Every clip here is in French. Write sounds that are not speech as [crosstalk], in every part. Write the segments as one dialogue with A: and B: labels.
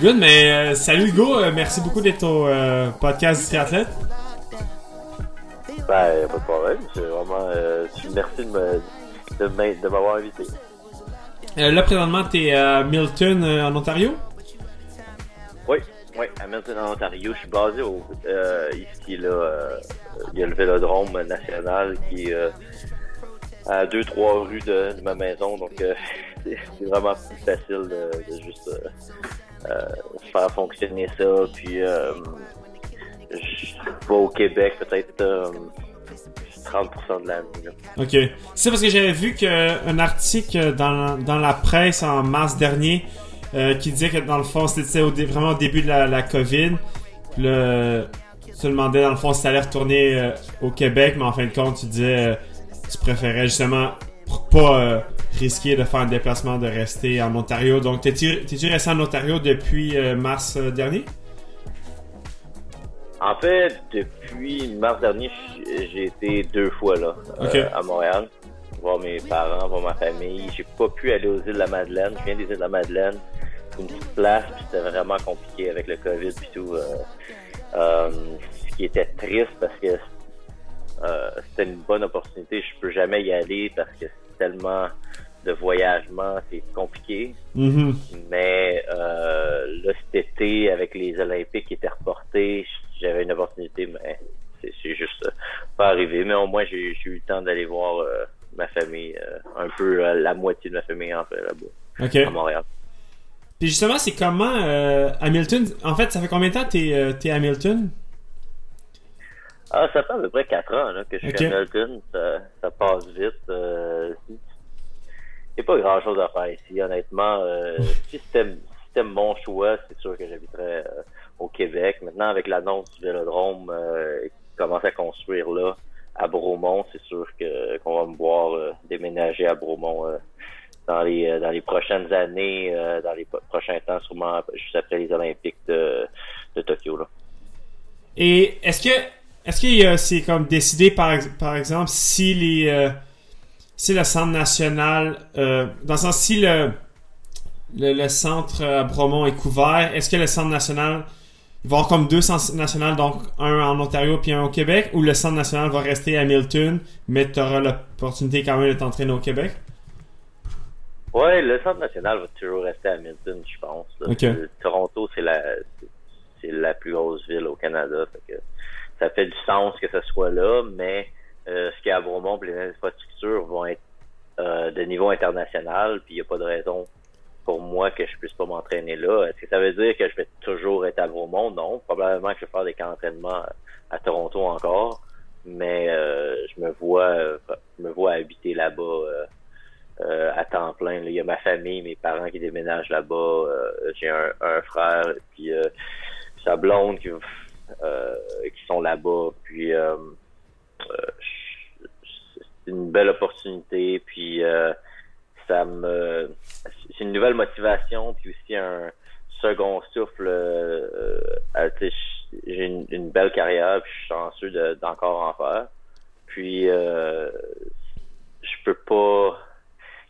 A: Good, mais euh, salut Hugo, euh, merci beaucoup d'être au euh, podcast du triathlète.
B: Ben, pas de problème, c'est vraiment... merci de m'avoir invité.
A: là, présentement, t'es à Milton, en Ontario?
B: Oui, oui, à Milton, en Ontario. Je suis basé au, ici, là, il y a le Vélodrome national qui est à deux, trois rues de, ma maison, donc [laughs] c'est vraiment plus facile de, juste euh, euh, faire fonctionner ça. Puis euh, je vais au Québec peut-être 30% de l'année.
A: Ok. C'est parce que j'avais vu qu'un article dans, dans la presse en mars dernier qui disait que dans le fond c'était vraiment au début de la, la COVID. Le, tu te demandais dans le fond si tu allais retourner au Québec, mais en fin de compte tu disais tu préférais justement pas risqué de faire un déplacement, de rester en Ontario. Donc, t'es-tu resté en Ontario depuis euh, mars euh, dernier?
B: En fait, depuis mars dernier, j'ai été deux fois là, euh, à Montréal, voir mes parents, voir ma famille. J'ai pas pu aller aux îles de la Madeleine. Je viens des îles de la Madeleine, une petite place, puis c'était vraiment compliqué avec le COVID et tout. ce qui était triste parce que c'était une bonne opportunité. Je peux jamais y aller parce que c'est tellement de voyagement, c'est compliqué.
A: Mm-hmm.
B: Mais euh, là, cet été, avec les Olympiques qui étaient reportés, j'avais une opportunité, mais c'est juste euh, pas arrivé. Mais au moins, j'ai eu le temps d'aller voir euh, ma famille, euh, un peu la moitié de ma famille en fait là-bas, à Montréal.
A: Puis justement, c'est comment Hamilton? En fait, ça fait combien de temps que t'es es à Hamilton?
B: Ah, ça fait à peu près 4 ans là, que je suis à Hamilton. Ça, ça passe vite n'y a pas grand chose à faire ici, honnêtement. Euh, si c'était mon choix, c'est sûr que j'habiterais euh, au Québec. Maintenant, avec l'annonce du vélodrome euh, qui commence à construire là, à Bromont, c'est sûr que qu'on va me voir euh, déménager à Bromont dans les dans les prochaines années, dans les prochains temps, sûrement juste après les Olympiques de, de Tokyo. Là.
A: Et est-ce que est-ce qu'il c'est comme décidé par par exemple si les si le centre national, euh, dans le sens si le, le, centre à Bromont est couvert, est-ce que le centre national, il va y avoir comme deux centres nationaux, donc un en Ontario puis un au Québec, ou le centre national va rester à Milton, mais tu auras l'opportunité quand même de t'entraîner au Québec?
B: Ouais, le centre national va toujours rester à Milton, je pense. Toronto, c'est la c'est la plus grosse ville au Canada. que ça fait du sens que ce soit là, mais euh, ce qui est à Bromont, les infrastructures vont être euh, de niveau international, puis il n'y a pas de raison pour moi que je puisse pas m'entraîner là. Est-ce que ça veut dire que je vais toujours être à Bromont? Non. Probablement que je vais faire des camps d'entraînement à Toronto encore, mais euh, je me vois je me vois habiter là-bas à temps plein. Il y a ma famille, mes parents qui déménagent là-bas. J'ai un, un, frère, puis sa blonde qui, qui sont là-bas. Puis c'est une belle opportunité, puis euh, ça me c'est une nouvelle motivation, puis aussi un second souffle. Euh, euh, j'ai une, belle carrière, puis je suis chanceux d'encore en faire. Puis je peux pas.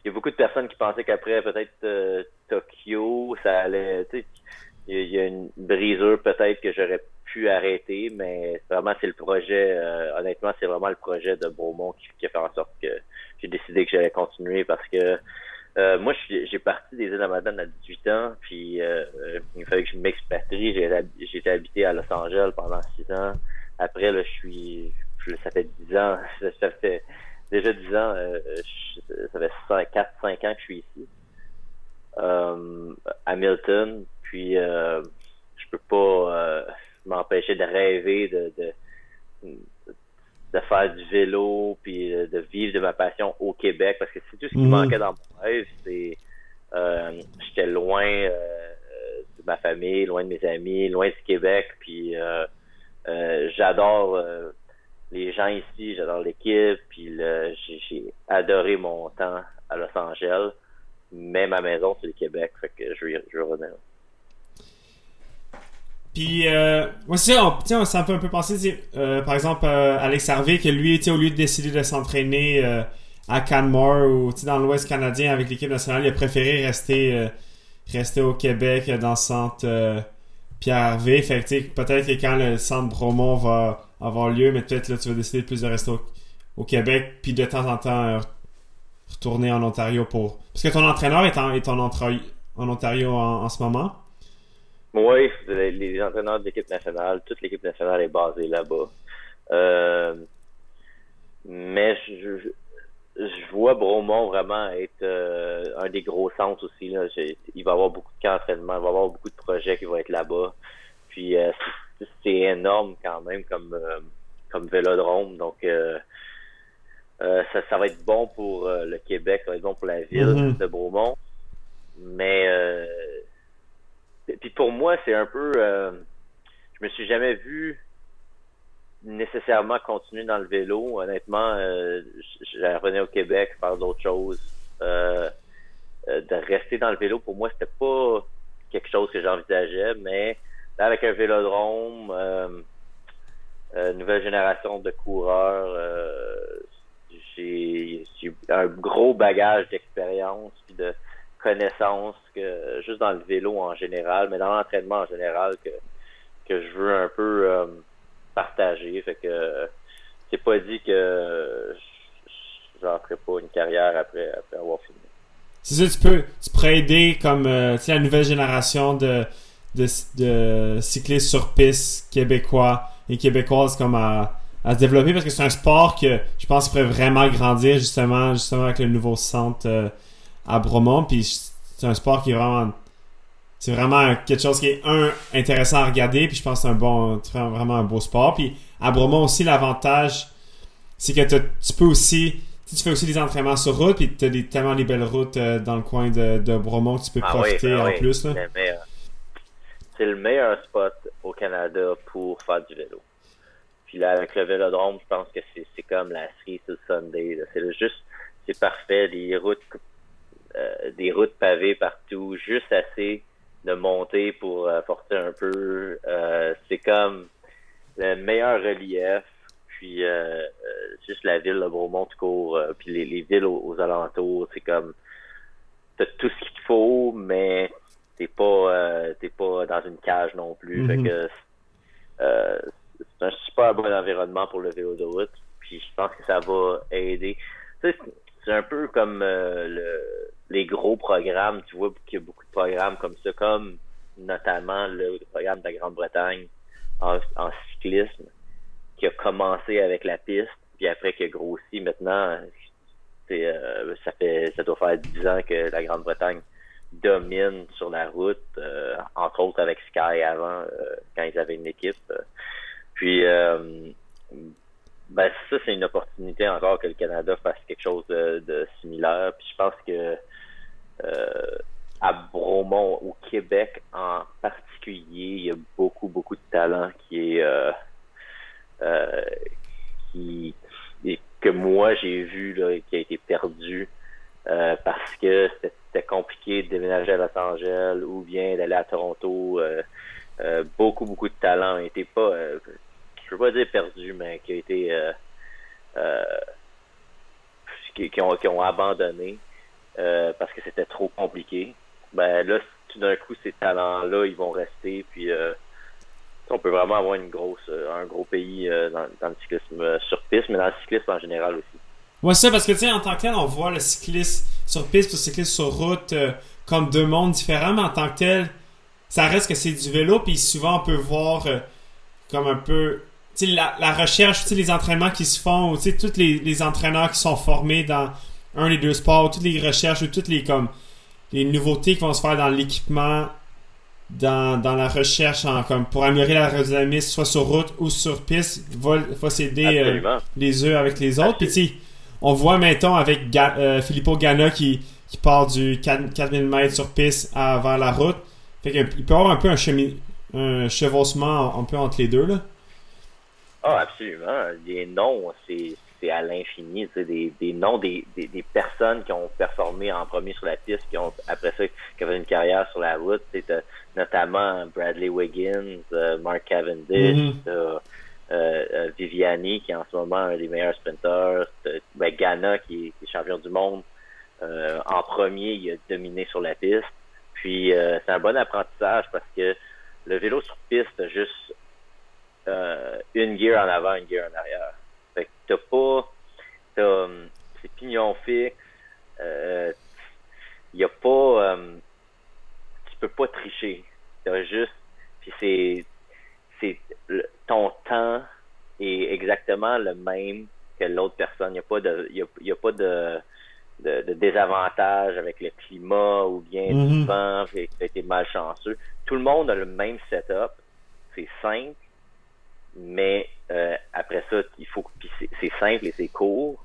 B: Il y a beaucoup de personnes qui pensaient qu'après peut-être Tokyo, ça allait. Il y a une brisure peut-être que j'aurais pu arrêter, mais vraiment c'est le projet, euh, honnêtement c'est vraiment le projet de Beaumont qui, a fait en sorte que j'ai décidé que j'allais continuer parce que euh, moi j'ai parti des îles de Madame à 18 ans, puis euh, il fallait que je m'expatrie, j'ai été habité à Los Angeles pendant 6 ans. Après là je suis, ça fait 10 ans, [laughs] ça fait déjà 10 ans, ça fait 4-5 ans que je suis ici. à Milton, puis je peux pas m'empêcher de rêver de, de, de, faire du vélo puis de vivre de ma passion au Québec parce que c'est tout ce qui mhm. manquait dans mon rêve c'est euh, j'étais loin euh, de ma famille loin de mes amis loin du Québec puis euh, j'adore les gens ici j'adore l'équipe puis j'ai adoré mon temps à Los Angeles mais ma maison c'est le Québec fait que je vais, je vais revenir
A: puis, euh, ça, on, me fait un peu penser, euh, par exemple, euh, Alex Harvey, que lui, au lieu de décider de s'entraîner euh, à Canmore ou dans l'Ouest canadien avec l'équipe nationale, il a préféré rester rester au Québec dans le centre Pierre Harvey. Fait que peut-être que quand le centre Bromont va avoir lieu, mais peut-être là tu vas décider plus de rester au, Québec, puis de temps en temps retourner en Ontario pour. Parce que ton entraîneur est en, est en, en Ontario en, ce moment.
B: Oui, les, entraîneurs de l'équipe nationale, toute l'équipe nationale est basée là-bas. Euh, mais je, je, vois Bromont vraiment être euh, un des gros centres aussi. Là. il va y avoir beaucoup de camps d'entraînement, il va y avoir beaucoup de projets qui vont être là-bas. Puis euh, c'est énorme quand même comme, comme vélodrome. Donc ça, ça va être bon pour le Québec, ça va être bon pour la ville mm-hmm. de Bromont. Mais puis pour moi, c'est un peu. Euh, je me suis jamais vu nécessairement continuer dans le vélo. Honnêtement, euh, j'ai revenu au Québec faire d'autres choses. Euh, euh, de rester dans le vélo, pour moi, c'était pas quelque chose que j'envisageais, mais là, avec un vélodrome, euh, nouvelle génération de coureurs, j'ai un gros bagage d'expérience puis de connaissances que juste dans le vélo en général, mais dans l'entraînement en général que, que je veux un peu euh, partager. Fait que c'est pas dit que j'en ferai pas une carrière après, après avoir fini.
A: C'est ça, tu peux, tu pourrais aider comme euh, la nouvelle génération de, de, de, cyclistes sur piste québécois et québécoises comme à, à se développer parce que c'est un sport que je pense pourrait vraiment grandir justement justement avec le nouveau centre euh, à Bromont. Puis c'est un sport qui est vraiment. C'est vraiment quelque chose qui est, un, intéressant à regarder. Puis je pense que c'est un bon, vraiment un beau sport. Puis à Bromont aussi, l'avantage, c'est que tu peux aussi. Tu fais aussi des entraînements sur route, puis tu as des, tellement des belles routes euh, dans le coin de, de Bromont que tu peux ah profiter ben en plus.
B: C'est le meilleur spot au Canada pour faire du vélo. Puis là, avec le vélodrome, je pense que c'est comme la cerise sur Sunday. C'est juste, c'est parfait. Les routes des routes pavées partout, juste assez de monter pour euh, porter un peu. Euh, c'est comme le meilleur relief, puis juste la ville de Beaumont tout court, puis les, villes aux, alentours, c'est comme t'as tout ce qu'il faut, mais t'es pas t'es pas dans une cage non plus. Fait mm-hmm. que c'est un super bon environnement pour le vélo de route. Puis je pense que ça va aider. c'est un peu comme le les gros programmes, tu vois qu'il y a beaucoup de programmes comme ça, comme notamment le programme de la Grande-Bretagne en, cyclisme, qui a commencé avec la piste, puis après qui a grossi maintenant. Euh, ça fait ça doit faire dix ans que la Grande-Bretagne domine sur la route, euh, entre autres avec Sky avant, euh, quand ils avaient une équipe. Puis ben ça, c'est une opportunité encore que le Canada fasse quelque chose de, de similaire. Puis je pense que euh, à Bromont, au Québec en particulier, il y a beaucoup, beaucoup de talent qui est euh, euh, qui que moi j'ai vu là, qui a été perdu parce que c'était compliqué de déménager à Los Angeles ou bien d'aller à Toronto. beaucoup, beaucoup de talent été pas, je veux pas dire perdu, mais qui a été qui, ont, qui ont abandonné. Euh, parce que c'était trop compliqué. Ben là, tout d'un coup, ces talents-là, ils vont rester, puis euh, on peut vraiment avoir une grosse, euh, un gros pays dans, le cyclisme sur piste, mais dans le cyclisme en général aussi.
A: Ouais, ça, parce que tu sais, en tant que tel, on voit le cycliste sur piste le cycliste sur route comme deux mondes différents, mais en tant que tel, ça reste que c'est du vélo, puis souvent on peut voir comme un peu la, la recherche, les entraînements qui se font, tous les entraîneurs qui sont formés dans un des deux sports, toutes les recherches ou toutes les comme les nouveautés qui vont se faire dans l'équipement, dans, dans la recherche en, comme pour améliorer l'aérodynamisme, soit sur route ou sur piste, va, va s'aider euh, les uns avec les autres. Puis on voit maintenant avec euh, Filippo Ganna qui, qui part du 4000 mètres sur piste à, vers la route. Fait qu'il peut y avoir un peu un, chemin, un chevauchement un peu entre les deux. Là.
B: Ah, absolument. Les noms, c'est c'est à l'infini. Des, des noms des, des, des, personnes qui ont performé en premier sur la piste, qui ont après ça qui ont fait une carrière sur la route. Notamment Bradley Wiggins, euh, Mark Cavendish, mm-hmm. euh, euh, Viviani qui est en ce moment un des meilleurs sprinteurs, ben, Ghana qui est, champion du monde. en premier, il a dominé sur la piste. Puis c'est un bon apprentissage parce que le vélo sur piste, a juste une gear en avant, une gear en arrière. Fait que t'as pas, t'as, c'est pignon fixe, il y a pas, tu peux pas tricher. T'as juste, puis c'est, c'est ton temps est exactement le même que l'autre personne. Il n'y a pas de, il y a, pas de, de, désavantage avec le climat ou bien du vent, tu as été malchanceux. Tout le monde a le même setup. C'est simple, mais euh, après ça, il faut c'est simple et c'est court,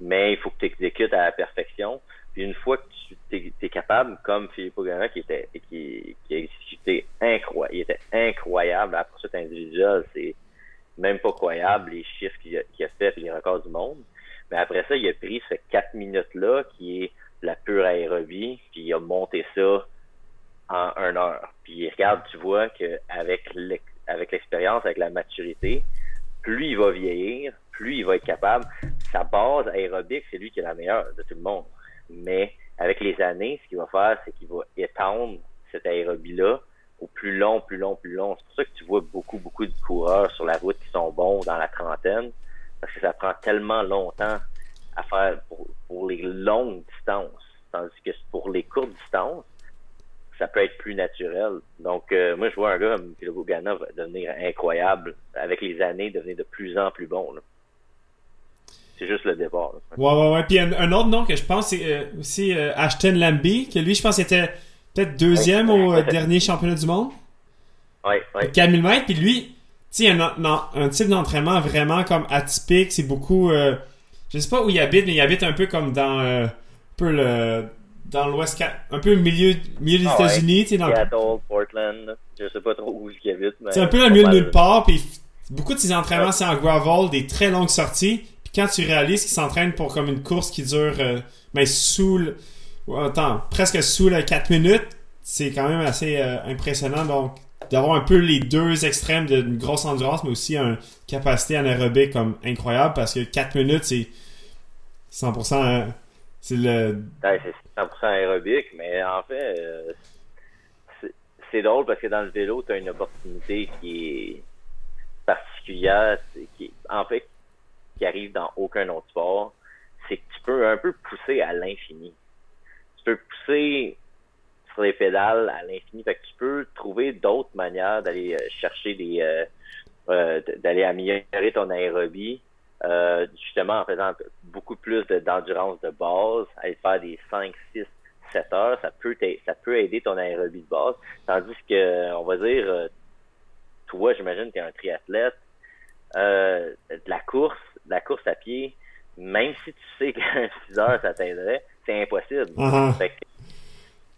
B: mais il faut que tu exécutes à la perfection. Puis une fois que tu es, capable, comme Philippe Ogana qui était qui, qui a exécuté incroyable, il était incroyable poursuite individuelle, c'est même pas croyable les chiffres qu'il a, a, fait et les records du monde. Mais après ça, il a pris ces quatre minutes-là, qui est la pure aérobie, puis il a monté ça en une heure. Puis regarde, tu vois qu'avec avec l'expérience, avec la maturité, plus il va vieillir, plus il va être capable. Sa base aérobique, c'est lui qui est la meilleure de tout le monde. Mais avec les années, ce qu'il va faire, c'est qu'il va étendre cette aérobie-là au plus long, plus long, plus long. C'est pour ça que tu vois beaucoup, beaucoup de coureurs sur la route qui sont bons dans la trentaine, parce que ça prend tellement longtemps à faire pour, les longues distances. Tandis que pour les courtes distances, ça peut être plus naturel. Donc, euh, moi, je vois un gars comme va devenir incroyable avec les années, devenir de plus en plus bon. C'est juste le départ.
A: Ouais, ouais, ouais. Puis un, autre nom que je pense, c'est euh, aussi euh, Ashton Lambie, que lui, je pense, était peut-être deuxième au dernier championnat du monde.
B: Oui, oui.
A: 4000 mètres, puis lui, tu sais, un, un, type d'entraînement vraiment comme atypique. C'est beaucoup. je sais pas où il habite, mais il habite un peu comme dans un peu le dans l'ouest, un peu au milieu, milieu des ah États-Unis.
B: Ouais. Dans Seattle, Portland, je sais pas trop où il habite.
A: C'est un peu au milieu de nulle part, puis beaucoup de ses entraînements, c'est en gravel, des très longues sorties. Puis quand tu réalises qu'il s'entraîne pour comme une course qui dure, euh, ben, sous le, attends, presque sous les 4 minutes, c'est quand même assez euh, impressionnant. Donc, d'avoir un peu les deux extrêmes d'une grosse endurance, mais aussi une capacité anaérobique comme incroyable parce que 4 minutes, c'est 100% c'est le.
B: c'est 100% aérobique, mais en fait, euh, c'est drôle parce que dans le vélo, tu as une opportunité qui est particulière, qui en fait, qui arrive dans aucun autre sport. C'est que tu peux un peu pousser à l'infini. Tu peux pousser sur les pédales à l'infini. Que tu peux trouver d'autres manières d'aller euh, chercher des. Euh, d'aller améliorer ton aérobie euh, justement en faisant beaucoup plus d'endurance de, base, aller faire des 5, 6, 7 heures, ça peut, ça peut aider ton aérobie de base. Tandis que, on va dire, euh, toi, j'imagine que tu es un triathlète, euh, de la course, de la course à pied, même si tu sais [laughs] qu'un 6 heures, ça t'aiderait, c'est impossible.
A: Uh-huh.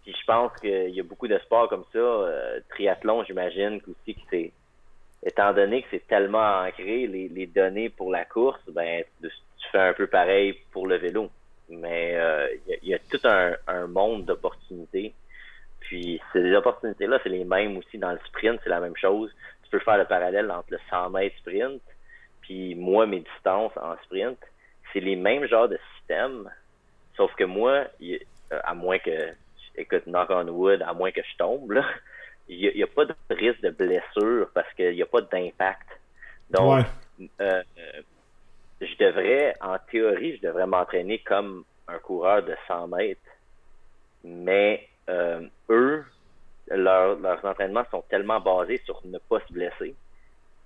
B: puis je pense qu'il y a beaucoup de sports comme ça. triathlon, j'imagine aussi que c'est étant donné que c'est tellement ancré, les, données pour la course, ben tu, fais un peu pareil pour le vélo. Mais euh, il y, a tout un, monde d'opportunités. Puis ces opportunités-là, c'est les mêmes aussi dans le sprint, c'est la même chose. Tu peux faire le parallèle entre le 100 mètres sprint, puis moi, mes distances en sprint, c'est les mêmes genres de systèmes, sauf que moi, à moins que, écoute, knock on wood, à moins que je tombe, là, il n'y a, pas de risque de blessure parce qu'il n'y a pas d'impact. Donc, euh, je devrais, en théorie, je devrais m'entraîner comme un coureur de 100 mètres, mais euh, eux, leurs entraînements sont tellement basés sur ne pas se blesser.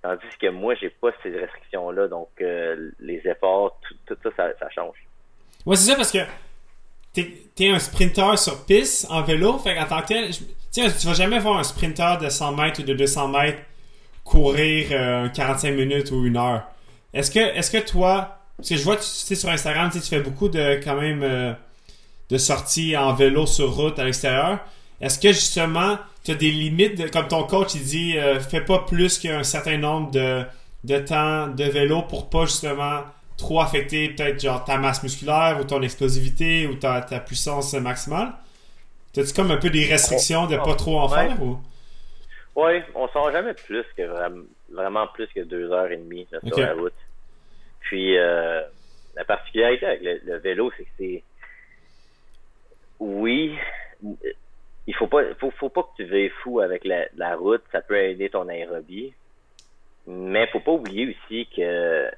B: Tandis que moi, j'ai pas ces restrictions-là, donc euh, les efforts, tout, ça, ça, change.
A: Ouais, c'est ça parce que t'es es un sprinter sur piste en vélo, fait qu'en tant que tel, Tiens, tu vas jamais voir un sprinter de 100 mètres ou de 200 mètres courir 45 euh, minutes ou une heure. Est-ce que, est-ce que toi, parce que je vois, tu sais, sur Instagram, tu fais beaucoup de, quand même, euh, de sorties en vélo sur route à l'extérieur. Est-ce que justement, tu as des limites, comme ton coach, il dit, euh, fais pas plus qu'un certain nombre de, de temps de vélo pour pas justement trop affecter peut-être genre ta masse musculaire ou ton explosivité ou ta, ta puissance maximale? T'as-tu comme un peu des restrictions de pas trop en faire ou?
B: Oui, on sort jamais plus que vraiment, plus que deux heures et demie sur la route. Puis euh, la particularité avec le, vélo, c'est que c'est oui, il faut pas, faut, faut pas que tu veuilles fou avec la, la route. Ça peut aider ton aérobie. Mais faut pas oublier aussi que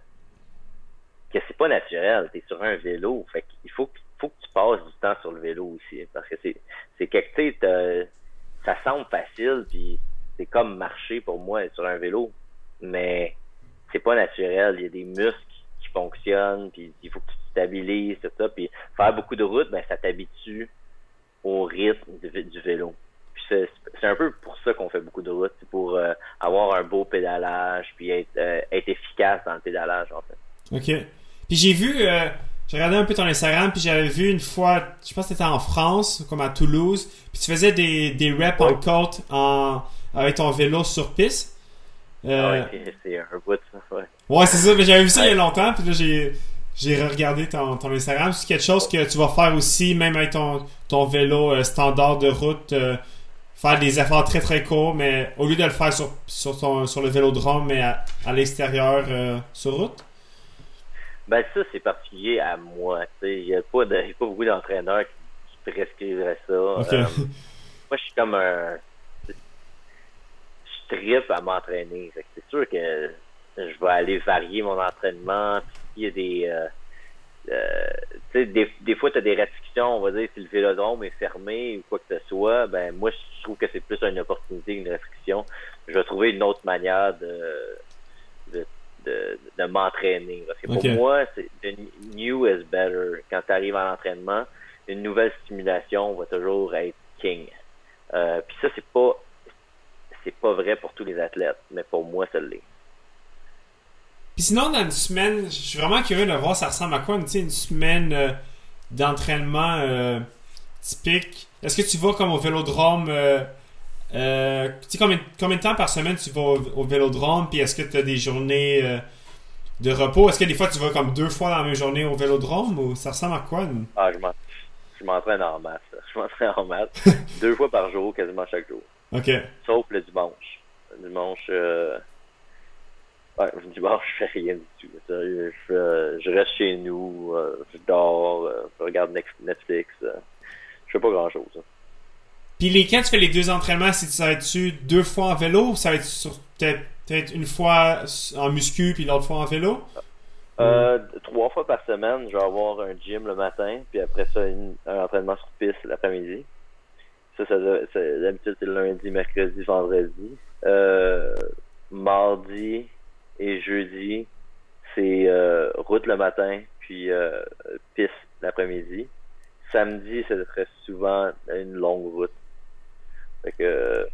B: que c'est pas naturel. Tu es sur un vélo. Fait qu'il faut, faut que tu passes du temps sur le vélo aussi. Parce que c'est, c'est quelque, ça semble facile, puis c'est comme marcher pour moi sur un vélo. Mais c'est pas naturel. Il y a des muscles qui fonctionnent, puis il faut que tu te stabilises, tout ça. Puis faire beaucoup de route, ben ça t'habitue au rythme du, vélo. Puis c'est un peu pour ça qu'on fait beaucoup de route, c'est pour euh, avoir un beau pédalage, puis être, euh, être efficace dans le pédalage, en fait.
A: OK. Puis j'ai vu, euh, j'ai regardé un peu ton Instagram, puis j'avais vu une fois, je pense que c'était en France, comme à Toulouse, puis tu faisais des, des reps en côte en, avec ton vélo sur piste.
B: Euh... Ouais, c'est un bout de ça, ouais.
A: Ouais, c'est ça, mais j'avais vu ça il y a longtemps, puis là j'ai j'ai regardé ton, ton Instagram. C'est quelque chose que tu vas faire aussi, même avec ton, ton vélo euh, standard de route, euh, faire des efforts très très courts, mais au lieu de le faire sur, sur, ton, sur le vélodrome, mais à, à l'extérieur euh, sur route?
B: Ben ça, c'est particulier à moi. Il n'y a, pas de, pas beaucoup d'entraîneurs qui, qui, prescriveraient ça. moi, je suis comme un... Je tripe à m'entraîner. C'est sûr que je vais aller varier mon entraînement. il y a des... Euh, euh, des, des fois, tu as des restrictions, on va dire, si le vélodrome est fermé ou quoi que ce soit, ben moi, je trouve que c'est plus une opportunité qu'une restriction. Je vais trouver une autre manière de, de, m'entraîner. Parce que pour moi, c'est new is better. Quand tu arrives à l'entraînement, une nouvelle stimulation va toujours être king. Euh, Puis ça, c'est pas c'est pas vrai pour tous les athlètes, mais pour moi, ça l'est.
A: Puis sinon, dans une semaine, je suis vraiment curieux de voir ça ressemble à quoi une, une semaine euh, d'entraînement euh, typique. Est-ce que tu vas comme au vélodrome euh, euh combien, combien, de temps par semaine tu vas au, vélodrome? Puis est-ce que tu as des journées de repos? Est-ce que des fois tu vas comme deux fois dans la même journée au vélodrome? Ou ça ressemble à quoi?
B: Ah, je m'entraîne en masse. Je m'entraîne en masse. [laughs] deux fois par jour, quasiment chaque jour.
A: OK.
B: Sauf le dimanche. Le dimanche, Ouais, dimanche, je fais rien du tout. Je, je reste chez nous, euh, je dors, euh, je regarde Netflix. Euh, je fais pas grand chose.
A: Puis les quand tu fais les deux entraînements, ça va être deux fois en vélo ou ça va être sur peut-être une fois en muscu puis l'autre fois en vélo?
B: Euh, trois fois par semaine, je vais avoir un gym le matin, puis après ça, un entraînement sur piste l'après-midi. Ça, ça, d'habitude, c'est lundi, mercredi, vendredi. Euh, mardi, et jeudi, c'est euh, route le matin, puis piste l'après-midi. Samedi, c'est très souvent une longue route. Fait que,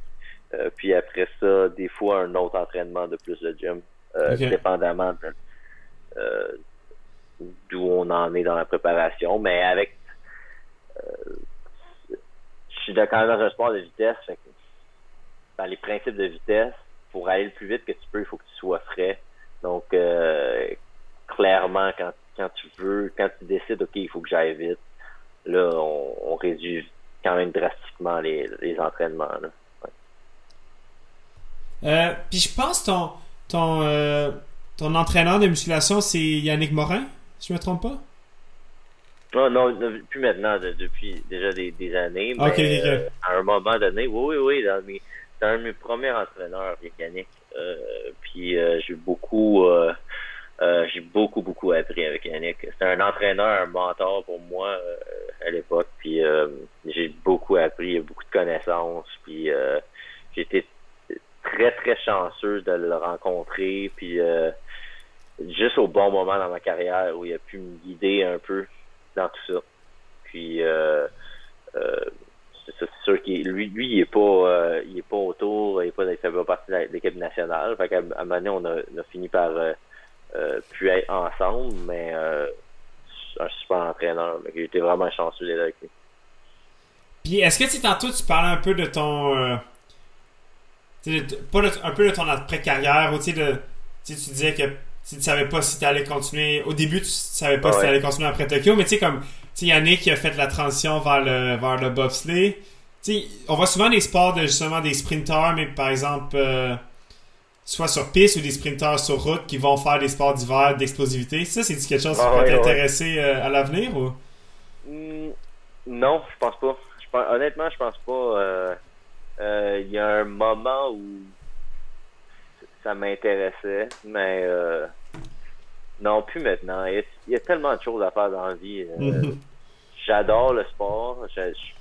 B: euh, puis après ça, des fois un autre entraînement de plus de gym, dépendamment d'où on en est dans la préparation. Mais avec, je suis quand même dans un sport de vitesse. Fait dans les principes de vitesse, pour aller le plus vite que tu peux, il faut que tu sois frais. Donc, euh, clairement, quand, quand tu veux, quand tu décides, OK, il faut que j'aille vite, là, on, réduit quand même drastiquement les, les entraînements.
A: Euh, puis je pense ton ton euh, ton entraîneur de musculation c'est Yannick Morin, si je me trompe pas?
B: Non, non, plus maintenant, depuis déjà des, des années. Mais, à un moment donné, oui, oui, oui, dans mes, c'est un de mes premiers entraîneurs. Euh, puis euh, j'ai beaucoup euh, j'ai beaucoup beaucoup appris avec Yannick. C'est un entraîneur, un mentor pour moi à l'époque. Puis j'ai beaucoup appris, beaucoup de connaissances. Puis j'ai été très très chanceux de le rencontrer. Puis juste au bon moment dans ma carrière où il a pu me guider un peu dans tout ça. Puis euh, c'est sûr qu'il lui, lui, il est pas euh, il est pas autour, il est pas fait pas partie de l'équipe nationale. Fait qu'à un moment donné, on a, a fini par euh, euh, pu être ensemble, mais euh, un super entraîneur. Il était vraiment chanceux d'être avec.
A: Puis est-ce que tu tantôt tu parlais un peu de ton euh, pas un peu de ton après-carrière ou tu de tu disais que tu ne savais pas si tu allais continuer. Au début, tu savais pas si tu allais continuer après Tokyo, mais tu sais, comme Yannick qui a fait la transition vers le, vers le bobsleigh. sais, on voit souvent des sports de justement des sprinteurs, mais par exemple, euh, soit sur piste ou des sprinteurs sur route qui vont faire des sports d'hiver d'explosivité. Ça, c'est quelque chose qui ah peut t'intéresser euh, à l'avenir ou?
B: Hmm, non, je pense pas. Je honnêtement, je pense pas. Il y a un moment où ça m'intéressait, mais non, plus maintenant. Il y, a, tellement de choses à faire dans la vie. [laughs] J'adore le sport. Je, suis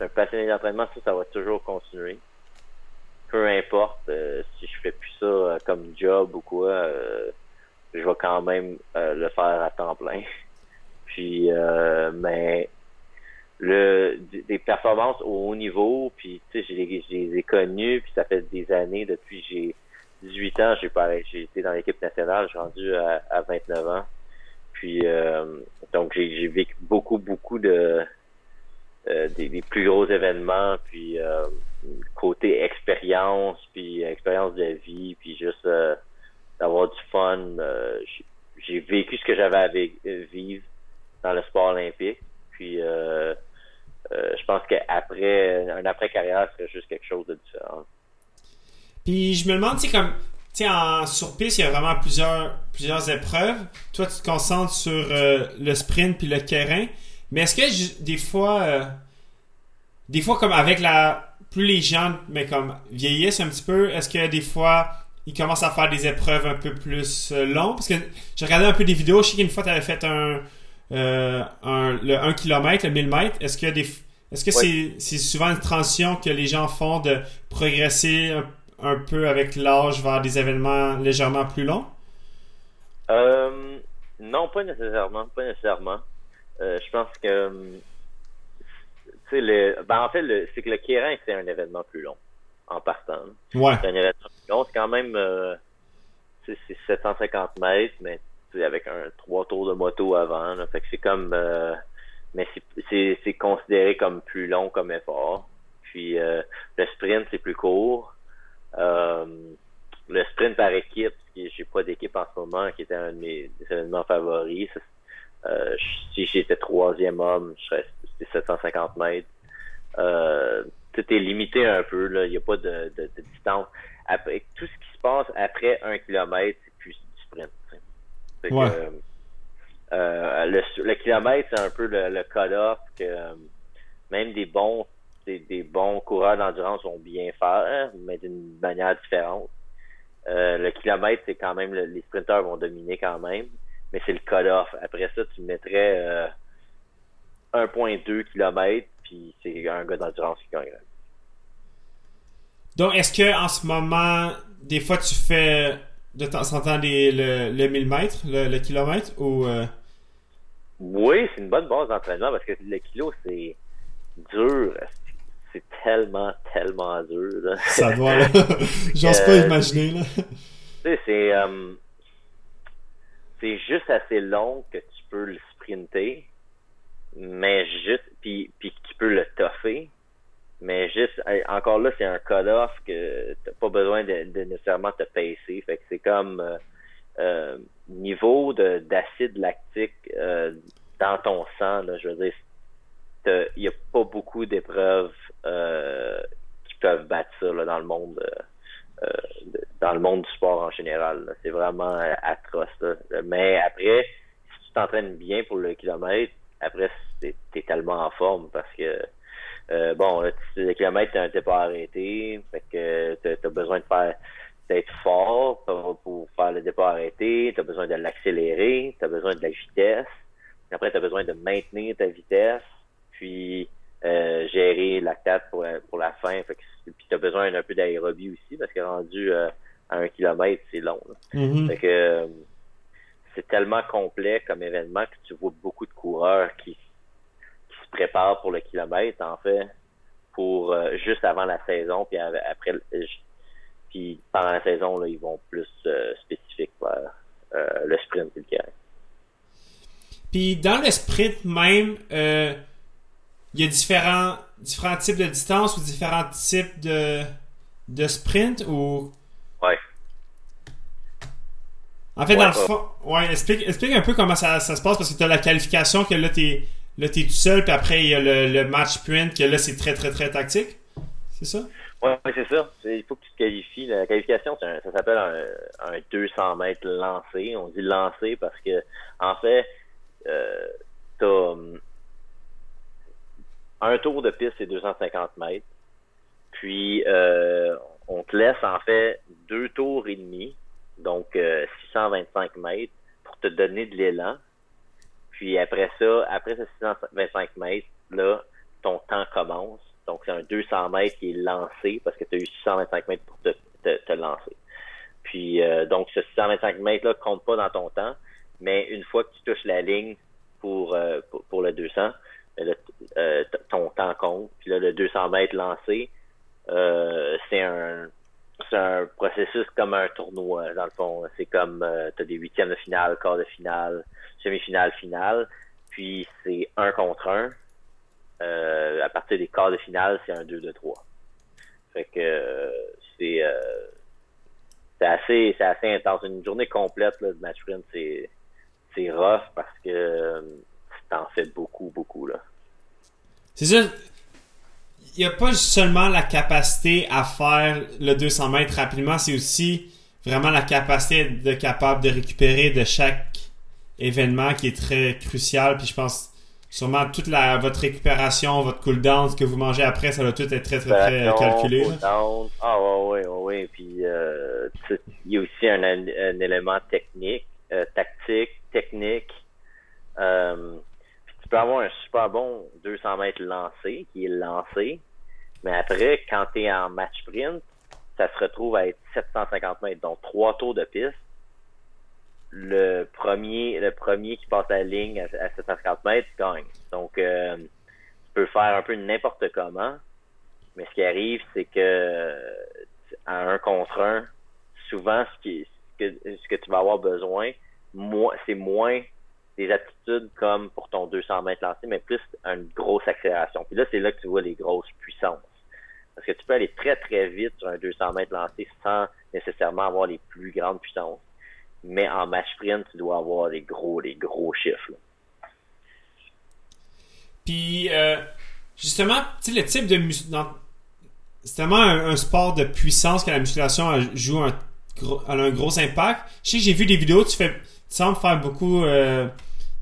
B: un passionné d'entraînement. Ça, ça va toujours continuer. Peu importe si je fais plus ça comme job ou quoi je vais quand même euh, le faire à temps plein. [laughs] Puis, euh, mais le des performances au haut niveau, puis tu sais, je les ai connues, puis ça fait des années depuis j'ai 18 ans, j'ai j'ai été dans l'équipe nationale, j'ai rendu à, à 29 ans. Puis euh, donc j'ai vécu beaucoup beaucoup de des, plus gros événements, puis côté expérience, puis expérience de vie, puis juste d'avoir du fun. Euh, j'ai vécu ce que j'avais à vivre dans le sport olympique. Puis euh, euh, je pense qu'après un après carrière serait juste quelque chose de différent.
A: Puis je me demande, tu sais, comme tu sais, en sur piste, il y a vraiment plusieurs plusieurs épreuves. Toi, tu te concentres sur le sprint puis le terrain. Mais est-ce que des fois, des fois comme avec la plus les gens, mais comme vieillissent un petit peu, est-ce que des fois il commence à faire des épreuves un peu plus euh, longues? Parce que j'ai regardé un peu des vidéos. Je sais qu'une fois, tu avais fait un, euh, un, le 1 km, le 1000 mètres. Est-ce que, des, est-ce que c'est, souvent une transition que les gens font de progresser un, peu avec l'âge vers des événements légèrement plus longs?
B: Euh, non, pas nécessairement. Pas nécessairement. je pense que. Sais, le, ben en fait, c'est que le Kérin, c'est un événement plus long en partant.
A: Ouais.
B: C'est un événement C'est quand même euh, c'est 750 mètres, mais avec un trois tours de moto avant. fait que c'est comme euh, mais c'est considéré comme plus long comme effort. Puis euh, le sprint, c'est plus court. le sprint par équipe, j'ai pas d'équipe en ce moment, qui était un de mes événements favoris. si j'étais troisième homme, je serais 750 mètres. Euh, tout est limité un peu. Là. Il n'y a pas de, de, distance. Après, tout ce qui se passe après un kilomètre, c'est plus du sprint. Euh, le, le, kilomètre, c'est un peu le, le cut-off que euh, même des bons des, des bons coureurs d'endurance vont bien faire, mais d'une manière différente. Euh, le kilomètre, c'est quand même les sprinteurs vont dominer quand même, mais c'est le cut-off. Après ça, tu mettrais 1.2 euh, km c'est un gars d'endurance qui gagne.
A: Donc, est-ce que en ce moment, des fois, tu fais de temps en temps le, le 1000 mètres, le, kilomètre, ou... Euh?
B: Oui, c'est une bonne base d'entraînement parce que le kilo, c'est dur. C'est tellement, tellement dur.
A: Ça doit, là. [laughs] J'ose pas euh, imaginer, là.
B: Tu sais, c'est... Euh, c'est juste assez long que tu peux le sprinter mais juste puis puis qui peut le toffer mais juste encore là c'est un cut-off que t'as pas besoin de, nécessairement te pacer fait que c'est comme euh, euh niveau de d'acide lactique euh, dans ton sang là, je veux dire il y a pas beaucoup d'épreuves euh, qui peuvent battre ça là, dans le monde dans le monde du sport en général c'est vraiment atroce mais après si tu t'entraînes bien pour le kilomètre après, t'es es tellement en forme parce que euh, bon, le kilomètre, t'es pas arrêté. Fait que t'as as besoin de faire d'être fort pour, faire le départ arrêté, tu as besoin de l'accélérer, tu as besoin de la vitesse. Après, tu as besoin de maintenir ta vitesse, puis euh, gérer lactate pour, pour la fin. Fait que, puis tu as besoin d'un peu d'aérobie aussi, parce que rendu euh, à un kilomètre, c'est long.
A: Mm-hmm.
B: Fait que c'est tellement complet comme événement que tu vois beaucoup de coureurs qui, se préparent pour le kilomètre, en fait, pour euh, juste avant la saison, puis après, puis pendant la saison, là, ils vont plus euh, spécifiques vers euh, le sprint et le
A: Puis dans le sprint même, il y a différents, différents types de distances ou différents types de, de sprint ou? En fait, dans le fond, ouais, explique, explique un peu comment ça, ça se passe parce que tu as la qualification que là, t'es là t'es tout seul, puis après, il y a le, match sprint que là, c'est très, très, très tactique. C'est ça?
B: Ouais, c'est ça. Il faut que tu te qualifies. La qualification, ça s'appelle un, un, 200 mètres lancé. On dit lancé parce que, en fait, euh, t'as. un tour de piste, c'est 250 mètres. Puis, euh, on te laisse en fait deux tours et demi, donc 625 mètres, pour te donner de l'élan. Puis après ça, après ces 625 mètres, là, ton temps commence. Donc, c'est un 200 mètres qui est lancé parce que tu as eu 625 mètres pour te, te, lancer. Puis, donc, ce 625 mètres-là compte pas dans ton temps, mais une fois que tu touches la ligne pour, pour, pour le 200, euh, ton temps compte. Puis là, le 200 mètres lancé, euh, c'est un c'est un processus comme un tournoi, dans le fond. C'est comme euh, tu as des huitièmes de finale, quart de finale, semi-finale, finale. Puis c'est un contre un. à partir des quarts de finale, c'est un 2 de 3. Fait que c'est c'est assez assez intense. Une journée complète de match sprint, c'est c'est rough parce que t'en fais beaucoup, beaucoup, là.
A: C'est ça. Il n'y a pas seulement la capacité à faire le 200 mètres rapidement, c'est aussi vraiment la capacité de capable de récupérer de chaque événement qui est très crucial. Puis je pense sûrement toute la, votre récupération, votre cooldown, ce que vous mangez après, ça doit tout être très, très, très calculé.
B: Ah ouais, ouais, ouais, Puis euh, il y a aussi un, élément technique, euh, tactique, technique. Euh, peux avoir un super bon 200 mètres lancé, qui est lancé, mais après, quand tu es en match sprint, ça se retrouve à être 750 mètres, donc trois tours de piste. Le premier, le premier qui passe la ligne à, 750 mètres gagne. Donc, euh, tu peux faire un peu n'importe comment, mais ce qui arrive, c'est que à un contre un, souvent, ce, que, ce que tu vas avoir besoin, c'est moins des attitudes comme pour ton 200 mètres lancé, mais plus une grosse accélération. Puis là, c'est là que tu vois les grosses puissances. Parce que tu peux aller très, très vite sur un 200 mètres lancé sans nécessairement avoir les plus grandes puissances. Mais en match sprint, tu dois avoir les gros, les gros chiffres.
A: Puis, euh, justement, tu sais, le type de C'est tellement un, sport de puissance que la musculation joue un, a un gros impact. Je sais que j'ai vu des vidéos, tu fais tu sembles faire beaucoup euh,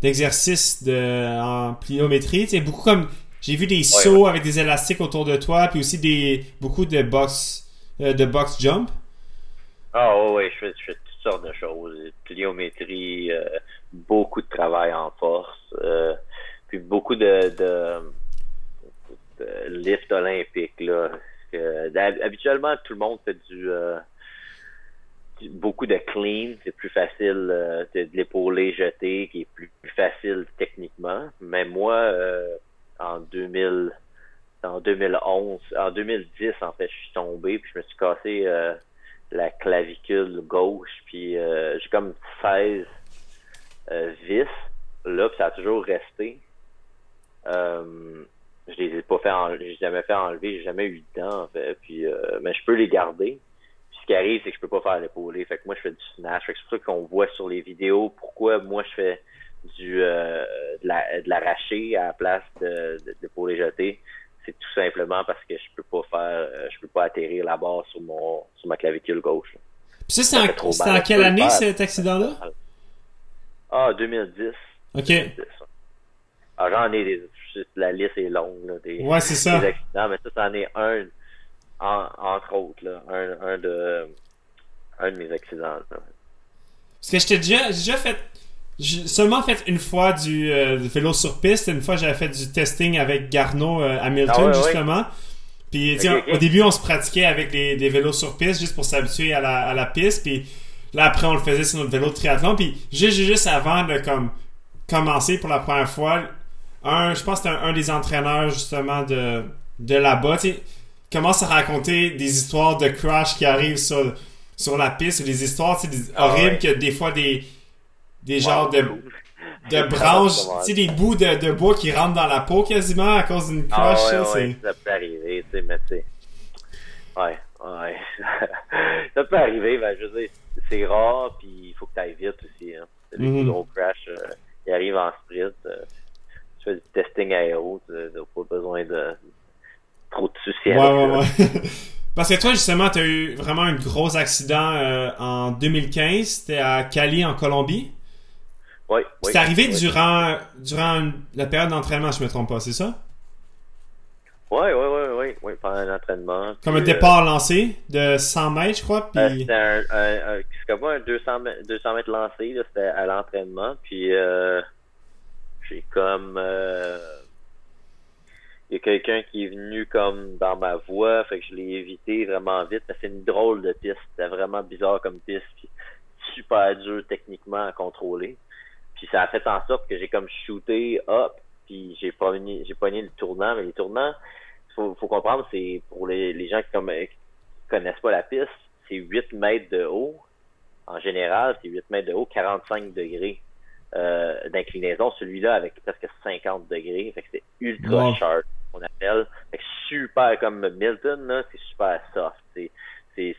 A: d'exercices de, en pliométrie. Tu sais, beaucoup comme. J'ai vu des sauts avec des élastiques autour de toi, puis aussi des beaucoup de box, euh, de box jump.
B: Ah oui, je fais, je fais toutes sortes de choses. Pliométrie, euh, beaucoup de travail en force, puis beaucoup de, de, de lift olympique. Là. habituellement, tout le monde fait du beaucoup de clean, c'est plus facile euh, de l'épauler jeter, qui est plus, facile techniquement. Mais moi, euh, en 2000, en 2011, en 2010 en fait, je suis tombé puis je me suis cassé euh, la clavicule gauche puis j'ai comme 16 vis là puis ça a toujours resté. je les ai pas fait, j'ai jamais fait enlever, j'ai jamais eu de dents en fait, puis mais je peux les garder c'est que je peux pas faire l'épaulé. Fait que moi, je fais du snatch. Fait que c'est pour ça qu'on voit sur les vidéos pourquoi moi, je fais du euh, de l'arraché à la place de, de, jeté. C'est tout simplement parce que je peux pas faire, euh, je peux pas atterrir la barre sur mon sur ma clavicule gauche.
A: Puis ça, c'est en, quelle année cet accident-là?
B: Ah, 2010.
A: OK.
B: Ah, j'en ai des. La liste est longue, là, des,
A: ouais, c'est ça.
B: mais ça, c'en est un entre autres, là, un, un, de, un de mes accidents.
A: Parce que je t'ai déjà, déjà fait. J'ai seulement fait une fois du, euh, vélo sur piste. Une fois, j'avais fait du testing avec Garneau euh, Hamilton, ah justement. Puis, au début, on se pratiquait avec des, des vélos sur piste juste pour s'habituer à la, à la piste. Puis là, après, on le faisait sur notre vélo de triathlon. Puis, juste, juste avant de comme, commencer pour la première fois, un, je pense que c'était un, un, des entraîneurs, justement, de, de là-bas commence à raconter des histoires de crash qui arrivent sur, sur la piste, des histoires ah horribles que des fois des, des genres de, de [laughs] branches, tu sais, des bouts de, de, bois qui rentrent dans la peau quasiment à cause d'une ah crash.
B: Ah ouais, ça, peut arriver, tu sais, mais tu sais. Ouais, ouais. [laughs] ça peut arriver, ben, je veux dire, c'est rare, puis il faut que tu ailles vite aussi. Hein. Les mm gros crash, euh, ils arrivent en sprint. Euh, tu fais du testing aéro, tu n'as pas besoin de trop de soucis.
A: Ouais, [laughs] Parce que toi, justement, tu as eu vraiment un gros accident euh, en 2015. C'était à Cali, en Colombie.
B: Oui.
A: C'est arrivé durant, durant la période d'entraînement, je me trompe pas, c'est ça?
B: Ouais, ouais, ouais, ouais, ouais, pendant l'entraînement.
A: Comme un départ lancé de 100 mètres, je crois. Puis...
B: Euh, c'était un, un, un, comme moi, un 200, 200 mètres lancé, c'était à l'entraînement. Puis euh, j'ai comme... Quelqu'un qui est venu comme dans ma voie, fait que je l'ai évité vraiment vite. Mais c'est une drôle de piste. C'était vraiment bizarre comme piste. Puis super dur techniquement à contrôler. Puis ça a fait en sorte que j'ai comme shooté up, puis j'ai pogné, j'ai pogné le tournant. Mais les tournants, faut, faut comprendre, c'est pour les, les gens qui, comme, connaissent pas la piste, c'est 8 mètres de haut. En général, c'est 8 mètres de haut, 45 degrés euh, d'inclinaison. Celui-là avec presque 50 degrés. Fait que c'est ultra
A: Wow.
B: sharp, on appelle. Fait super comme Milton, là, c'est super soft. C'est, c'est,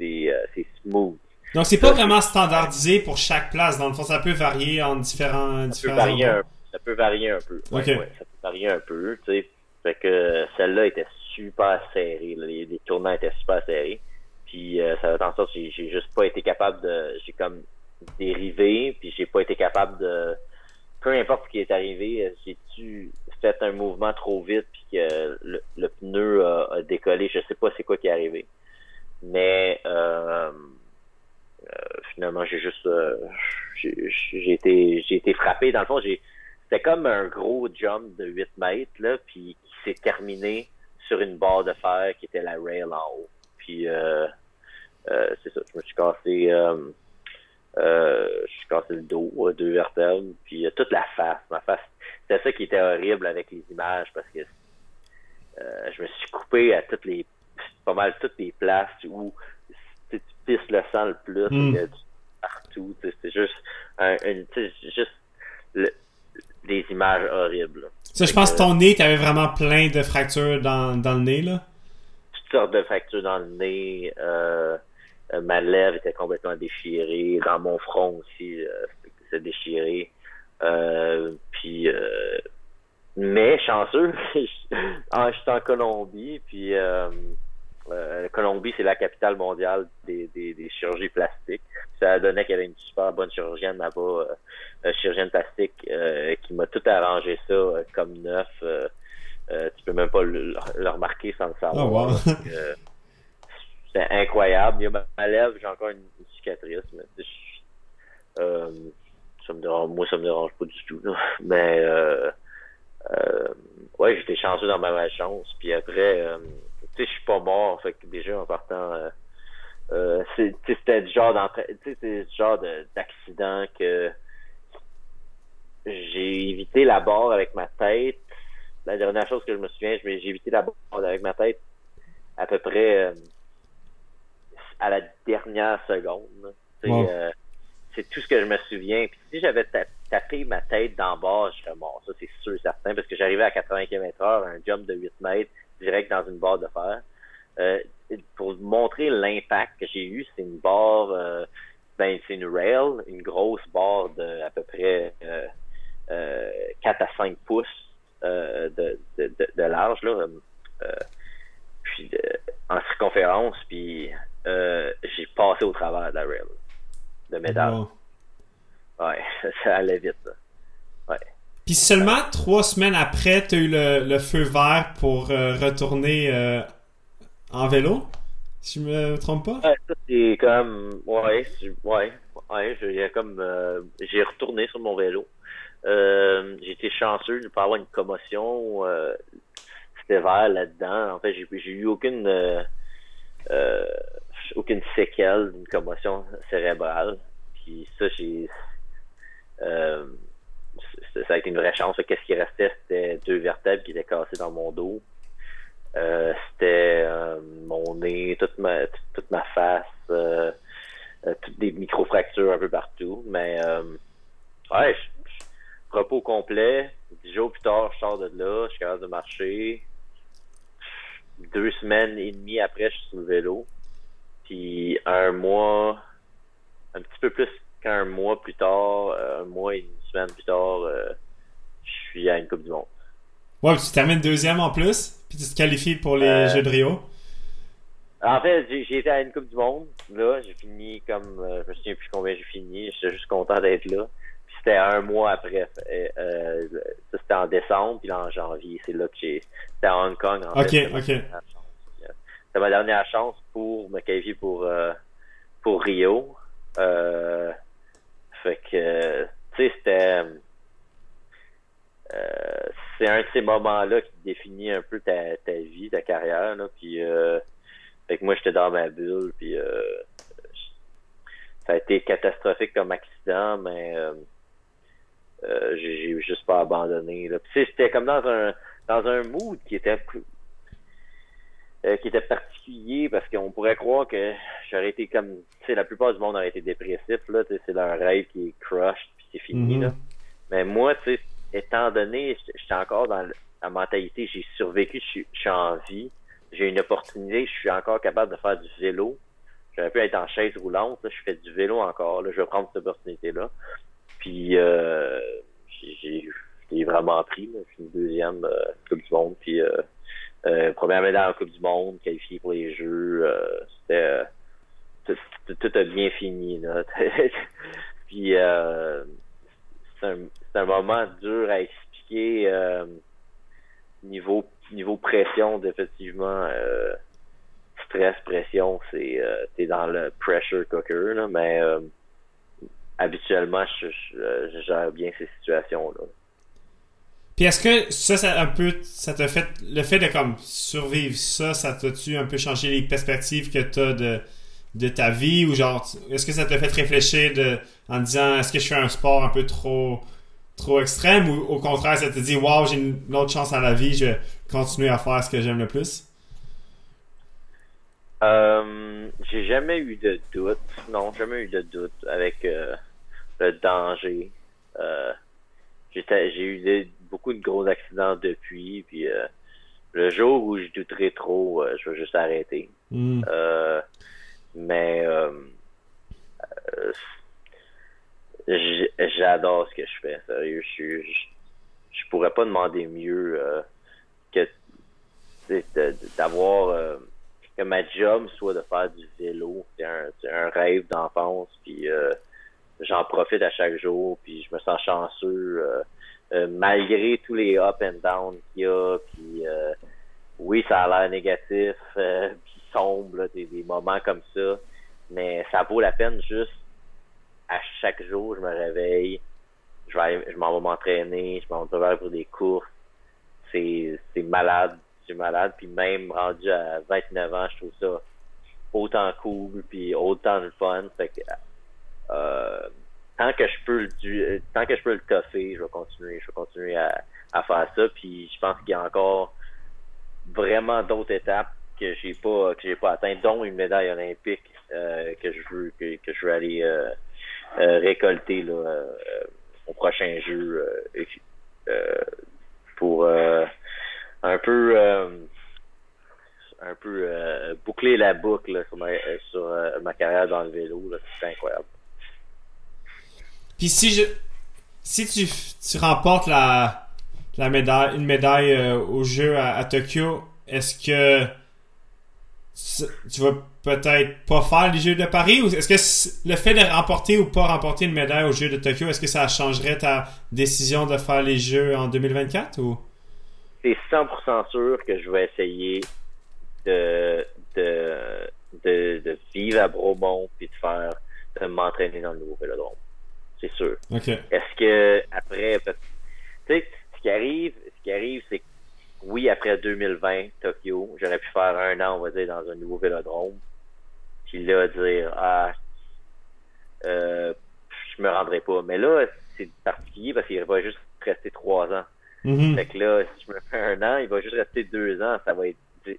B: euh, c'est smooth.
A: Donc, c'est pas vraiment standardisé pour chaque place. Dans le fond, ça peut varier en différents,
B: Ça peut
A: différents
B: varier
A: endroits.
B: un, ça peut varier un peu. Ouais,
A: Ok.
B: ouais, ça peut varier un peu, tu sais. Fait que celle-là était super serrée. là. Les, les tournants étaient super serrés. Puis euh, ça a fait en sorte que j'ai- j'ai juste pas été capable de. J'ai comme dérivé, puis j'ai pas été capable de. Peu importe ce qui est arrivé, j'ai-tu fait un mouvement trop vite puis que le, le pneu a, décollé? Je sais pas c'est quoi qui est arrivé. Mais euh, euh, finalement j'ai juste euh, j'ai été j'ai été frappé. Dans le fond, j'ai c'était comme un gros jump de 8 mètres, là, puis qui s'est terminé sur une barre de fer qui était la rail en haut. Puis, euh, euh, c'est ça, je me suis cassé, euh, je suis cassé le dos, euh, deux vertèbres, puis euh, toute la face, ma face. C'était ça qui était horrible avec les images, parce que euh, je me suis coupé à toutes les, pas mal toutes les places où tu tu pisses le sang le plus,
A: Mm.
B: tu- partout, tu c'est juste, un, tu juste le- des images horribles.
A: Ça, je pense que ton nez, t'avais vraiment plein de fractures dans, dans le nez, là.
B: Toutes sortes de fractures dans le nez. Euh, euh, ma lèvre était complètement déchirée. Dans mon front aussi, euh, c'est déchiré. Euh, puis, euh, mais chanceux, [laughs] ah, j'étais en Colombie, puis euh, euh, Colombie, c'est la capitale mondiale des, des, des chirurgies plastiques. Ça donnait qu'il y avait une super bonne chirurgienne là-bas, euh, chirurgienne plastique, euh, qui m'a tout arrangé ça euh, comme neuf. euh, euh, tu peux même pas le, le remarquer sans le savoir.
A: Oh, wow.
B: C'est incroyable. Il y a ma, lèvre, j'ai encore une, cicatrice, mais euh, ça me dérange, moi ça me dérange pas du tout. là. [laughs] Mais euh, euh, ouais, j'étais chanceux dans ma malchance. Puis après, euh, tu sais, je suis pas mort. Fait que déjà en partant, euh, euh, c'était du genre c'est du genre de- d'accident que j'ai évité la barre avec ma tête. La dernière chose que je me souviens, j'ai évité la barre avec ma tête à peu près à la dernière seconde.
A: Wow.
B: euh, c'est tout ce que je me souviens. Puis si j'avais ta- tapé ma tête d'en bas, je serais mort. Ça, c'est sûr et certain, parce que j'arrivais à 80 km heure, un jump de 8 mètres, direct dans une barre de fer. Euh, pour vous montrer l'impact que j'ai eu, c'est une barre, euh, ben, c'est une rail, une grosse barre de à peu près euh, euh, 4 à 5 pouces euh, de, de, de, de large, là. Euh, puis en circonférence, puis euh, j'ai passé au travers de la rail de métal.
A: Wow.
B: Ouais, [laughs] ça allait vite. là. Ouais.
A: Puis seulement trois semaines après, t'as eu le, le feu vert pour euh, retourner euh, en vélo, si je me trompe pas?
B: Ouais, ça c'est comme ouais, ouais, ouais, j'ai comme j'ai retourné sur mon vélo. J'ai été chanceux de pas avoir une commotion euh, sévère là-dedans. En fait, j'ai eu aucune euh, aucune séquelle d'une commotion cérébrale. Puis ça, j'ai euh, ça a été une vraie chance. Qu'est-ce qui restait, c'était deux vertèbres qui étaient cassées dans mon dos. Euh, c'était euh, mon nez, toute ma face, toutes des micro-fractures un peu partout. Mais ouais, repos complet. Dix jours plus tard, je sors de là, je suis capable de marcher. Deux semaines et demie après, je suis sur le vélo. Puis un mois, un petit peu plus qu'un mois plus tard, euh, un mois et une semaine plus tard, euh, je suis à une Coupe du Monde.
A: Ouais, puis tu termines deuxième en plus, puis tu te qualifies pour les
B: Euh,
A: Jeux de Rio.
B: En fait, j'ai été à une Coupe du Monde. Là, j'ai fini comme. euh, je me souviens plus combien j'ai fini. J'étais juste content d'être là. Puis c'était un mois après. Ça, c'était en décembre, puis là, en janvier, c'est là que j'ai. C'était à Hong Kong, en
A: Ok,
B: fait.
A: ok.
B: C'était ma dernière chance pour me qualifier pour, euh, pour Rio. Euh, fait que, tu sais, c'était. euh, c'est un de ces moments-là qui définit un peu ta, ta vie, ta carrière. Puis, fait que moi, j'étais dans ma bulle. Puis, ça a été catastrophique comme accident, mais j'ai juste pas abandonné. Là. Puis, c'était comme dans un dans un mood qui était euh, qui était particulier parce qu'on pourrait croire que j'aurais été comme tu sais la plupart du monde aurait été dépressif là tu sais, c'est leur rêve qui est crushed puis c'est fini
A: Mhm.
B: là mais moi tu sais étant donné j'étais encore dans la mentalité j'ai survécu je suis- en vie j'ai une opportunité je suis encore capable de faire du vélo j'aurais pu être en chaise roulante là, je fais du vélo encore là je vais prendre cette opportunité là puis euh, j'ai vraiment pris là. je suis une deuxième euh, coupe du monde puis euh, euh, première médaille en Coupe du Monde, qualifié pour les Jeux. euh, c'était euh, tout, tout- tout a bien fini. Là. [laughs] Puis euh, c'est un, un moment dur à expliquer niveau niveau pression, effectivement. Stress, pression, c'est t'es dans le pressure cooker, là, mais habituellement je, je, je gère bien ces situations-là.
A: Puis est-ce que ça, ça un peu, ça t'a fait, le fait de comme survivre ça, ça t'a-tu un peu changé les perspectives que t'as de, de ta vie? Ou genre, est-ce que ça t'a fait réfléchir de, en disant, est-ce que je fais un sport un peu trop, trop extrême? Ou au contraire, ça te dit, waouh, j'ai une, autre chance à la vie, je vais continuer à faire ce que j'aime le plus?
B: Euh, j'ai jamais eu de doute. Non, jamais eu de doute avec euh, le danger. Euh, j'ai eu des- beaucoup de gros accidents depuis, puis euh, le jour où je douterai trop, euh, je vais juste arrêter.
A: Hmm.
B: Euh, mais j'adore ce que je fais, sérieux. Je, je, je pourrais pas demander mieux que d'avoir que ma job soit de faire du vélo. C'est un, un rêve d'enfance, puis j'en profite à chaque jour, puis je me sens chanceux euh, euh, malgré tous les up and down qu'il y a, puis euh, oui, ça a l'air négatif, euh, [laughs] puis sombre, là, des, des moments comme ça, mais ça vaut la peine juste à chaque jour, je me réveille, je vais je m'en vais m'entraîner, je m'en vais préparer pour des courses, c'est c'est malade, c'est malade, puis même rendu à 29 ans, je trouve ça autant cool, puis autant le fun, fait que euh, tant que je peux le du- tant que je peux le je vais continuer, je vais continuer à, à faire ça, puis je pense qu'il y a encore vraiment d'autres étapes que j'ai pas que j'ai pas atteint, dont une médaille olympique euh, que je veux que, que je veux aller euh, euh, récolter là, euh, au prochain jeu euh, euh, pour euh, un peu euh, un peu euh, boucler la boucle là, sur, ma, euh, sur euh, ma carrière dans le vélo. C'est incroyable.
A: Puis si je, si tu, tu remportes la, la médaille, une médaille euh, au jeu à, Tokyo, est-ce que tu vas peut-être pas faire les Jeux de Paris? Ou est-ce que le fait de remporter ou pas remporter une médaille aux Jeux de Tokyo, est-ce que ça changerait ta décision de faire les Jeux en 2024 ou?
B: c'est 100% sûr que je vais essayer de, de, de, de vivre à Bromont puis de faire de m'entraîner dans le nouveau vélodrome. C'est sûr.
A: Ok.
B: Est-ce que après tu sais ce qui arrive, ce qui arrive c'est que oui après 2020 Tokyo, j'aurais pu faire un an on va dire dans un nouveau vélodrome. Puis là dire ah euh, je me rendrai pas. Mais là c'est particulier parce qu'il va juste rester trois ans.
A: Mhm.
B: Fait que là, si je me fais un an, il va juste rester deux ans. Ça va être. Tu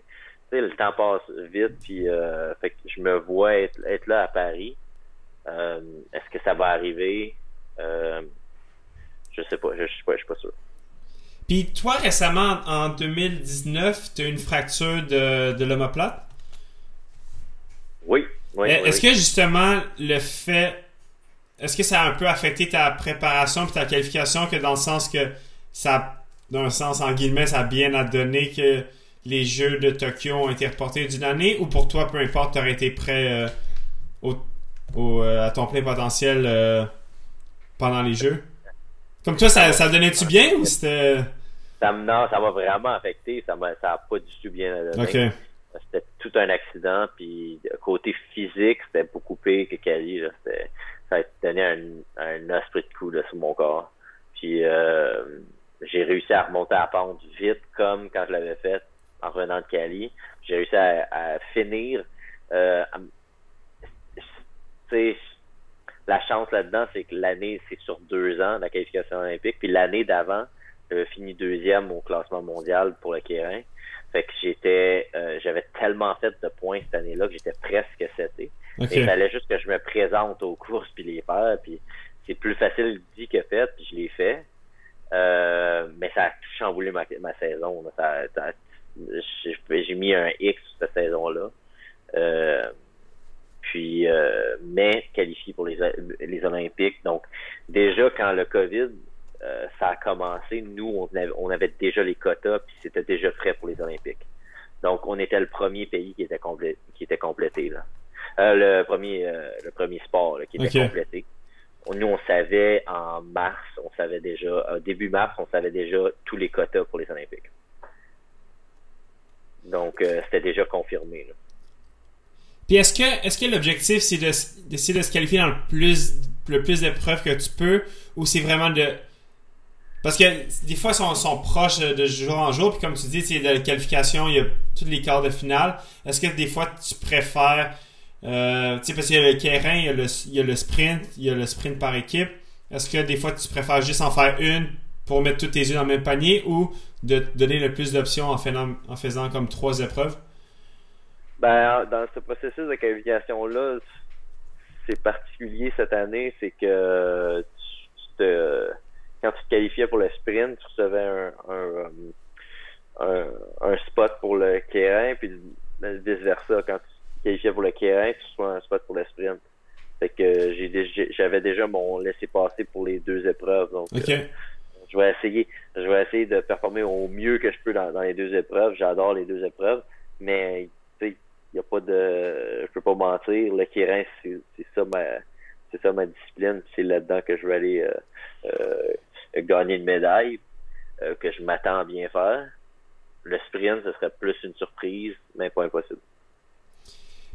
B: sais, le temps passe vite, puis euh, fait que je me vois être, être là à Paris. Euh, Est-ce que ça va arriver? Euh, je sais pas, je, je suis pas, je suis pas sûr.
A: Puis toi récemment en 2019, tu as eu une fracture de, de l'omoplate?
B: Oui,
A: Est-ce
B: oui.
A: que justement le fait, est-ce que ça a un peu affecté ta préparation et ta qualification que dans le sens que ça, d'un sens en guillemets, ça a bien à donner que les Jeux de Tokyo ont été reportés d'une année ou pour toi, peu importe, tu aurais été prêt euh, au, au, euh, à ton plein potentiel euh, pendant les Jeux? Comme toi, ça, ça donnait-tu bien ou c'était.
B: Ça non, ça m'a vraiment affecté. Ça m'a, ça a pas du tout bien donné. C'était tout un accident, puis côté physique, c'était beaucoup pire que Cali. Là. ça a donné un, un esprit de coup là, sur mon corps. Puis euh, j'ai réussi à remonter à la pente vite, comme quand je l'avais fait en revenant de Cali. J'ai réussi à, finir. Euh, la chance là-dedans, c'est que l'année, c'est sur deux ans, la qualification olympique. Puis l'année d'avant, j'avais fini deuxième au classement mondial pour le Kérin. Fait que j'étais, euh, j'avais tellement fait de points cette année-là que j'étais presque seté. Okay. il fallait juste que je me présente aux courses puis les faire. Puis c'est plus facile dit que fait, puis je l'ai fait. Euh, mais ça a chamboulé ma, ma saison. j'ai mis un X cette saison-là. Euh, puis, euh, mais qualifié pour les, les Olympiques. Donc, déjà, quand le COVID, euh, ça a commencé, nous, on avait, on avait déjà les quotas, puis c'était déjà prêt pour les Olympiques. Donc, on était le premier pays qui était, complet, qui était complété. Là. Euh, le premier le premier sport qui était complété. Nous, on savait en mars, on savait déjà, début mars, on savait déjà tous les quotas pour les Olympiques. Donc, c'était déjà confirmé. Là.
A: Puis est-ce que est-ce que l'objectif c'est d'essayer de, se qualifier dans le plus le plus d'épreuves que tu peux ou c'est vraiment de parce que des fois ils sont, proches de jour en jour puis comme tu dis c'est de la qualification il y a tous les quarts de finale. Est-ce que des fois tu préfères euh, tu sais parce qu'il y a le terrain il y a le, il y a le sprint il y a le sprint par équipe. Est-ce que des fois tu préfères juste en faire une pour mettre tous tes yeux dans le même panier ou de donner le plus d'options en en faisant comme trois épreuves?
B: Ben, dans ce processus de qualification-là, c'est particulier cette année, c'est que tu, te, quand tu te qualifiais pour le sprint, tu recevais un, un, un, un spot pour le Kérin, puis vice-versa. Quand tu te qualifiais pour le Kérin, tu reçois un spot pour le sprint. Fait que j'ai j'avais déjà mon laissé-passer pour les deux épreuves. Donc, euh, je vais essayer, je vais essayer de performer au mieux que je peux dans, dans les deux épreuves. J'adore les deux épreuves, mais y a pas de je peux pas mentir le Kérin c'est ça ma c'est ça ma discipline c'est là-dedans que je vais aller euh, euh, gagner une médaille euh, que je m'attends à bien faire. Le sprint ce serait plus une surprise mais pas impossible.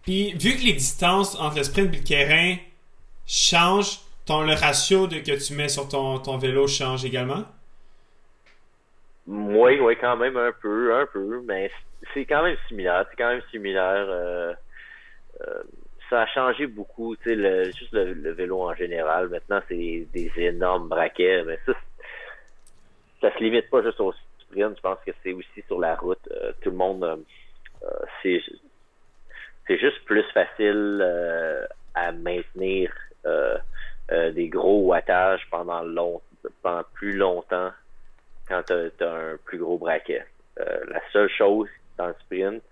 A: Puis vu que les distances entre le sprint et le Kérin changent ton le ratio de, que tu mets sur ton, ton vélo change également?
B: Oui, oui, quand même un peu, un peu, mais c'est quand même similaire. C'est quand même similaire. Euh, euh, ça a changé beaucoup, tu sais, le, juste le, vélo en général. Maintenant, c'est des énormes braquets, mais ça, ça se limite pas juste au sprint. Je pense que c'est aussi sur la route. Euh, tout le monde, c'est c'est juste plus facile à maintenir des gros wattages pendant long, pendant plus longtemps quand tu as, un plus gros braquet. la seule chose dans le sprint,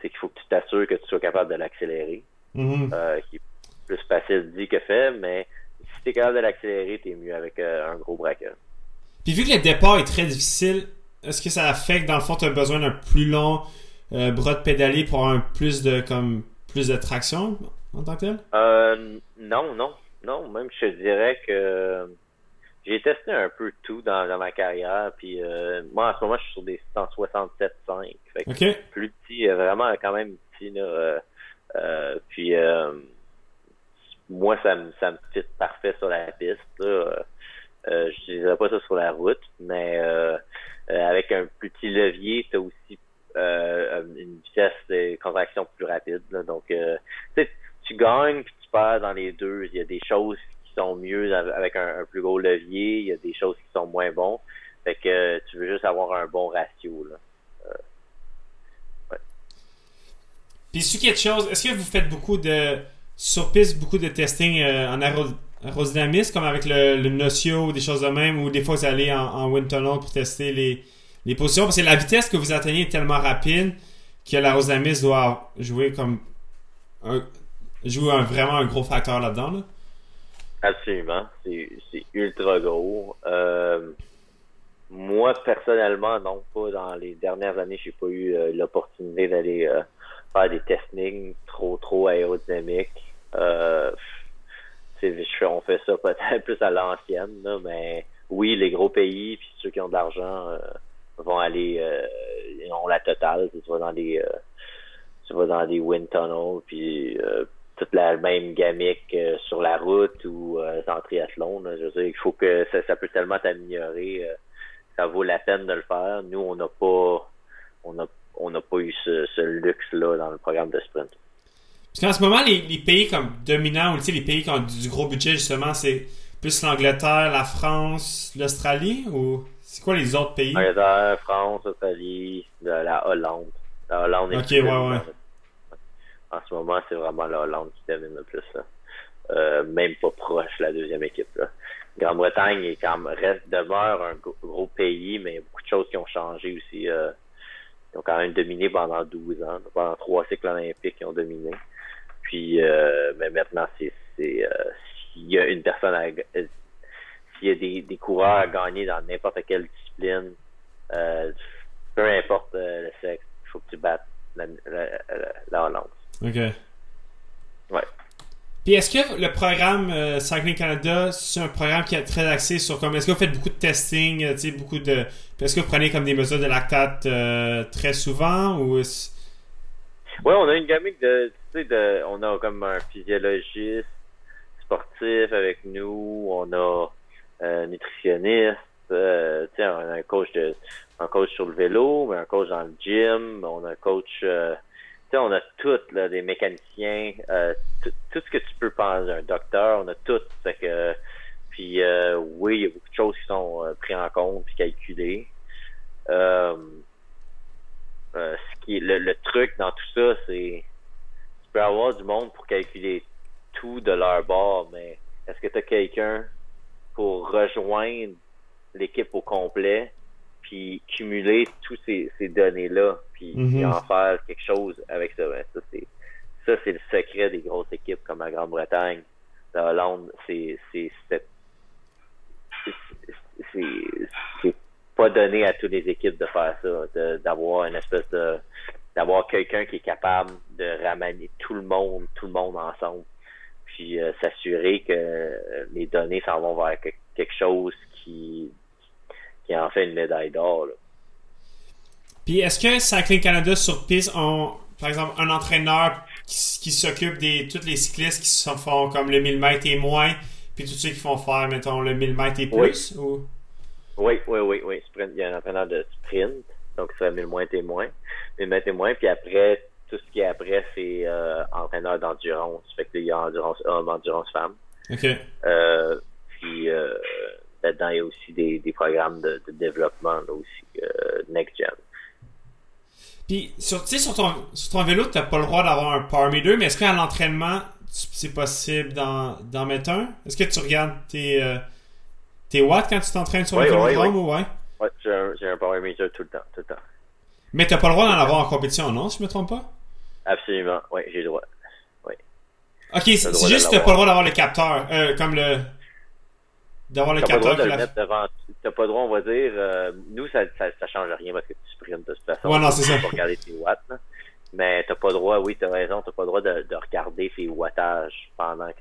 B: c'est qu'il faut que tu t'assures que tu sois capable de l'accélérer. Mm-hmm. Euh, qui est plus facile dit que fait, mais si tu es capable de l'accélérer, tu es mieux avec euh, un gros braqueur.
A: Puis vu que le départ est très difficile, est-ce que ça fait que dans le fond, tu as besoin d'un plus long euh, bras de pédalier pour avoir un plus de comme plus de traction en tant que tel?
B: non, non. Non, même je te dirais que j'ai testé un peu tout dans, ma carrière. Puis euh, moi, en ce moment, je suis sur des 167.5. Fait plus petit, euh, vraiment quand même petit. Là, euh, puis moi, ça me, ça me fit parfait sur la piste. Là. Euh, je pas ça sur la route, mais avec un petit levier, tu as aussi une vitesse de contraction plus rapide. Donc, tu gagnes puis tu perds dans les deux. Il y a des choses sont mieux avec un, plus gros levier, il y a des choses qui sont moins bons. Fait que tu veux juste avoir un bon ratio. Là.
A: Euh, Puis, est quelque chose, est-ce que vous faites beaucoup de sur piste, beaucoup de testing euh, en aérodynamisme, comme avec le, le Nocio ou des choses de même, ou des fois vous allez en, en wind tunnel pour tester les, les positions? Parce que la vitesse que vous atteignez est tellement rapide que l'aérodynamisme doit jouer comme un, jouer vraiment un gros facteur là-dedans. Là.
B: Absolument. C'est ultra gros. Euh, moi, personnellement, non, pas dans les dernières années, j'ai pas eu euh, l'opportunité d'aller euh, faire des testings trop, trop aérodynamiques. Euh, on fait ça peut-être [laughs] plus à l'ancienne, mais oui, les gros pays, puis ceux qui ont de l'argent vont aller, ils ont la totale. Tu vas dans les, tu vas dans des wind tunnels, puis toute la même gamique sur la route ou en triathlon. Je veux dire, il faut que ça, ça peut tellement t'améliorer ça vaut la peine de le faire. Nous, on n'a pas on a, on n'a pas eu ce, luxe-là dans le programme de sprint.
A: Parce qu'en ce moment, les, pays comme dominants ou les pays qui ont du, gros budget, justement, c'est plus l'Angleterre, la France, l'Australie ou c'est quoi les autres pays?
B: L'Angleterre, France, Australie, la Hollande. La Hollande est
A: Ok, ouais, ouais.
B: En ce moment, c'est vraiment la Hollande qui domine le plus. Euh, même pas proche la deuxième équipe. Là. Grande-Bretagne est quand reste demeure un gros pays, mais il y a beaucoup de choses qui ont changé aussi. Euh, ils ont quand même dominé pendant 12 ans, pendant trois cycles olympiques, ils ont dominé. Puis, euh, mais maintenant, c'est euh, s'il y a une personne euh, s'il y a des, coureurs à gagner dans n'importe quelle discipline, euh, peu importe le sexe, il faut que tu battes la Hollande.
A: OK.
B: Ouais.
A: Puis est-ce que le programme euh, Cycling Canada, c'est un programme qui est très axé sur comme est-ce que vous faites beaucoup de testing, euh, tu sais, beaucoup de. Est-ce que vous prenez comme des mesures de lactate euh, très souvent ou
B: Oui, on a une gamique de, tu sais, de, on a comme un physiologiste sportif avec nous, on a un nutritionniste, tu sais, on a un coach de, un coach sur le vélo, un coach dans le gym, on a un coach on a tout, là, des mécaniciens, euh, tout ce que tu peux penser, un docteur, on a tout. Fait que, puis euh, oui, il y a beaucoup de choses qui sont euh, prises en compte puis calculées. Euh, ce qui est le, truc dans tout ça, c'est tu peux avoir du monde pour calculer tout de leur bord, mais est-ce que tu as quelqu'un pour rejoindre l'équipe au complet? Puis cumuler toutes ces, ces données-là, puis, mhm. en faire quelque chose avec ça. Ben, ça, c'est ça, c'est le secret des grosses équipes comme la Grande-Bretagne, la Hollande, c'est c'est c'est pas donné à toutes les équipes de faire ça, d'avoir une espèce de d'avoir quelqu'un qui est capable de ramener tout le monde, tout le monde ensemble, puis euh, s'assurer que les données s'en vont vers quelque chose qui qui en fait une médaille d'or.
A: Puis est-ce que Cycling Canada sur piste ont, par exemple, un entraîneur qui, s'occupe des tous les cyclistes qui se font comme le 1000 mètres et moins, puis tous ceux qui font faire, mettons, le 1000 mètres et plus?
B: Oui, ou? oui, oui, oui, oui. il y a un entraîneur de sprint, donc ça 1000 mètres et moins. 1000 mètres et moins, puis après, tout ce qui est après, c'est euh, entraîneur d'endurance. Fait que il y a endurance homme, endurance femme.
A: OK.
B: Euh, puis euh, là-dedans, il y a aussi des, des programmes de, de développement là aussi, euh, next gen.
A: Puis, sur, sur, ton, sur ton vélo, tu n'as pas le droit d'avoir un Power Meter, mais est-ce qu'à l'entraînement, c'est possible d'en mettre un? Est-ce que tu regardes tes, euh, tes watts quand tu t'entraînes sur le vélo
B: oui,
A: oui.
B: ou ouais? Oui, j'ai un, un, Power Meter tout le temps, tout le temps.
A: Mais tu n'as pas le droit d'en avoir en compétition, non, si je me trompe pas?
B: Absolument, oui, j'ai le droit. Oui.
A: Ok, c'est juste que tu n'as pas le droit d'avoir le capteur, euh, comme le d'avoir le capteur.
B: Pas le mettre devant. T'as pas le droit, on va dire. Euh, nous, ça, ça, ça, change rien parce que tu sprints de toute façon.
A: Ouais, non, c'est ça.
B: Pour regarder tes watts. Là. Mais t'as pas le droit, oui, t'as raison, t'as pas le droit de, de regarder tes wattages pendant que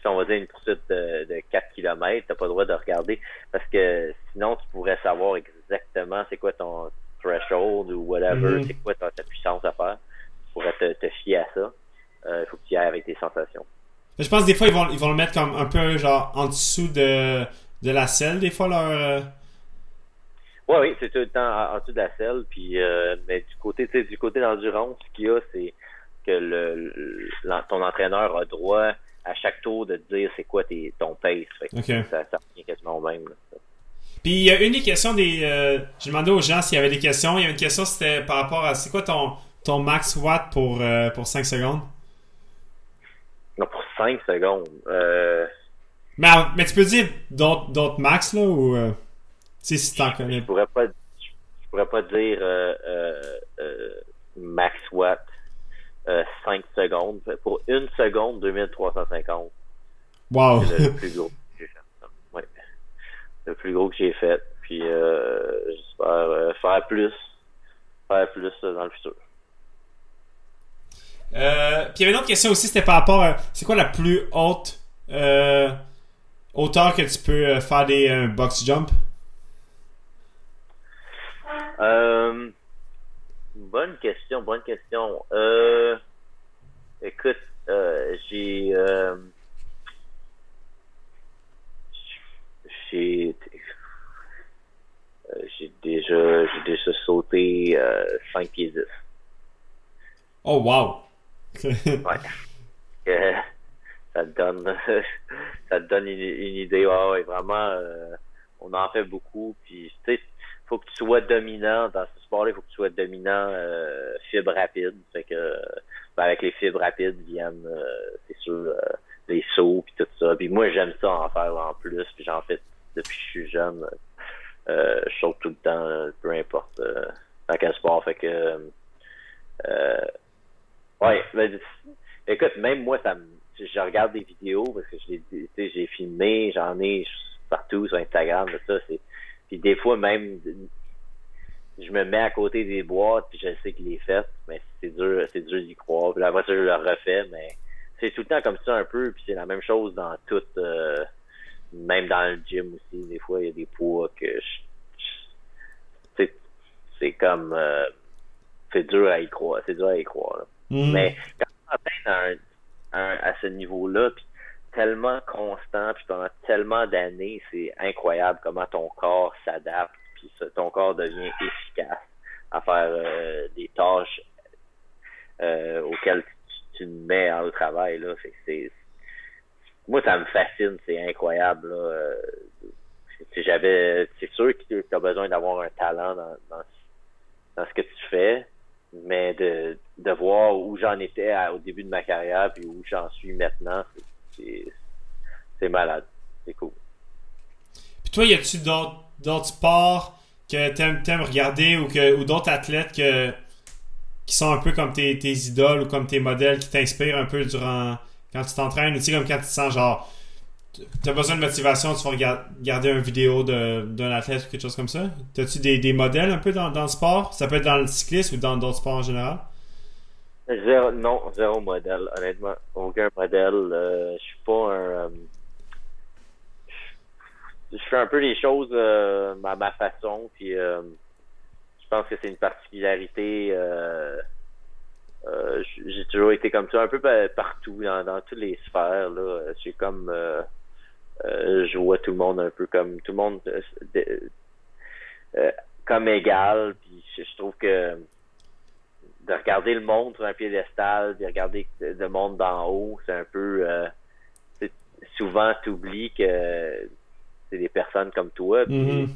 B: si on va dire une poursuite de, de 4 km, t'as pas le droit de regarder parce que sinon tu pourrais savoir exactement c'est quoi ton threshold ou whatever, mm-hmm. c'est quoi ta, puissance à faire. Tu pourrais te, te fier à ça. Il euh, faut que tu y ailles avec tes sensations.
A: Je pense que des fois, ils vont, ils vont le mettre comme un peu genre en dessous de, de la selle, des fois, leur. Euh...
B: Oui, oui, c'est tout le temps en, dessous de la selle. Puis, euh, mais du côté, tu sais, du côté d'endurance, ce qu'il y a, c'est que le, ton entraîneur a droit à chaque tour de te dire c'est quoi tes, ton pace. Fait ça, ça revient quasiment au même.
A: Puis il y a une des questions des. Euh, J'ai demandé aux gens s'il y avait des questions. Il y a une question, c'était par rapport à c'est quoi ton, ton max watt pour, euh, pour 5 secondes?
B: Non, pour 5 secondes. Euh...
A: Mais, mais tu peux dire d'autres max, là, ou... Euh, si t'en connais.
B: Je pourrais pas, je pourrais pas dire euh, euh, euh max watt 5 euh, secondes. Pour une seconde, 2350.
A: Wow!
B: C'est le plus gros que j'ai fait. Ouais. Le plus gros que j'ai fait. Puis j'espère faire plus. Faire plus dans le futur.
A: Euh, puis il y avait une autre question aussi, c'était par rapport à c'est quoi la plus haute euh, autant que tu peux faire des box jump?
B: bonne question, bonne question. Euh, écoute, j'ai j'ai j'ai déjà j'ai déjà sauté 5 pieds 10.
A: Oh wow!
B: Ouais. ça te donne [laughs] ça te donne une, idée. Ouais, vraiment euh, on en fait beaucoup. Puis tu sais, faut que tu sois dominant dans ce sport-là, il faut que tu sois dominant euh, fibre rapide. Fait que ben, avec les fibres rapides viennent euh, c'est sûr euh, les sauts puis tout ça. Puis moi j'aime ça en faire en plus, puis j'en fais depuis que je suis jeune. Euh, je saute tout le temps, peu importe euh, dans quel sport. Fait que euh, Ouais, ben, écoute, même moi, ça me, je regarde des vidéos parce que je j'ai filmé, j'en ai partout sur Instagram, ça, c'est, puis des fois même, je me mets à côté des boîtes puis je sais qu'il est fait, mais c'est dur, c'est dur d'y croire. Puis la voiture, je le refais, mais c'est tout le temps comme ça un peu, puis c'est la même chose dans tout, euh, même dans le gym aussi. Des fois, il y a des poids que je, c'est comme, euh, c'est dur à y croire, c'est dur à y croire. Mm. Mais quand on atteint un, à ce niveau-là, puis tellement constant, puis pendant tellement d'années, c'est incroyable comment ton corps s'adapte, puis ton corps devient efficace à faire euh, des tâches euh, auxquelles tu, te mets au travail. Là. moi, ça me fascine, c'est incroyable. Euh, c'est sûr que tu as besoin d'avoir un talent dans, dans, dans ce que tu fais, mais de, de voir où j'en étais au début de ma carrière puis où j'en suis maintenant, c'est malade. C'est cool.
A: Puis toi, y a-tu d'autres sports que t'aimes aimes regarder ou que ou d'autres athlètes que qui sont un peu comme tes, tes idoles ou comme tes modèles qui t'inspirent un peu durant quand tu t'entraînes ou tu sais comme quand tu te sens genre T'as besoin de motivation, tu vas regarder une vidéo d'un athlète ou quelque chose comme ça? T'as-tu des, des modèles un peu dans, dans le sport? Ça peut être dans le cyclisme ou dans d'autres sports en général?
B: Zéro, non, zéro modèle, honnêtement. Aucun modèle. Euh, je suis pas un. Euh, je fais un peu les choses euh, à ma façon, puis je pense que c'est une particularité. j'ai toujours été comme ça, un peu partout, dans, dans toutes les sphères. Là. J'ai comme je vois tout le monde un peu comme tout le monde euh, euh, comme égal. Puis je, trouve que de regarder le monde sur un piédestal, de regarder le monde d'en haut, c'est un peu souvent t'oublies que c'est des personnes comme toi. Puis mm-hmm.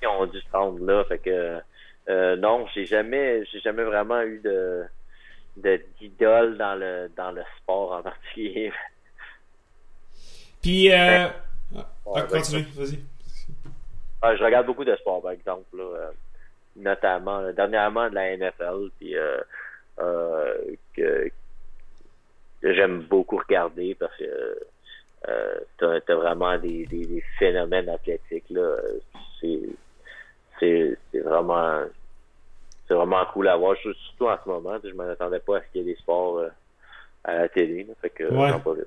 B: qui ont dû se rendre là. Fait que non, j'ai jamais j'ai jamais vraiment eu de d'idole dans le dans le sport en [laughs] particulier.
A: Puis, euh... Ah, continue, vas-y.
B: Ah, je regarde beaucoup de sport, par exemple, euh, notamment, dernièrement de la NFL, puis euh, euh, que, j'aime beaucoup regarder parce que euh, t'as as vraiment des, des, des, phénomènes athlétiques là. C'est c'est vraiment c'est vraiment cool à voir, surtout en ce moment. Je m'en attendais pas à ce qu'il y ait des sports euh, à la télé. Là, fait que ouais.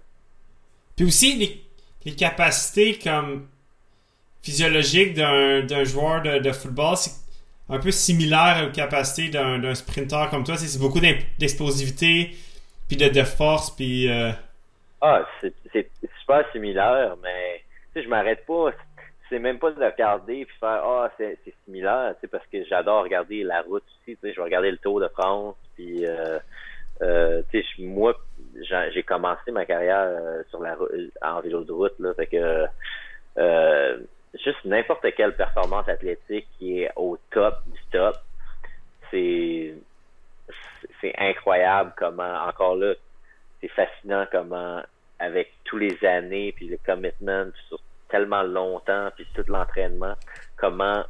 A: puis aussi, les, les capacités comme physiologiques d'un joueur de, de football, c'est un peu similaire aux capacités d'un sprinter comme toi. C'est beaucoup d'explosivité, puis de, de, force, puis... Euh...
B: Ah, c'est super similaire, mais je m'arrête pas. C'est même pas de regarder puis faire ah c'est similaire, parce que j'adore regarder la route aussi. Je vais regarder le Tour de France, puis euh, euh, moi j'ai commencé ma carrière euh, sur la en vélo de route là, fait que euh, juste n'importe quelle performance athlétique qui est au top du top, c'est c'est incroyable comment encore là, c'est fascinant comment avec tous les années puis le commitment sur tellement longtemps puis tout l'entraînement, comment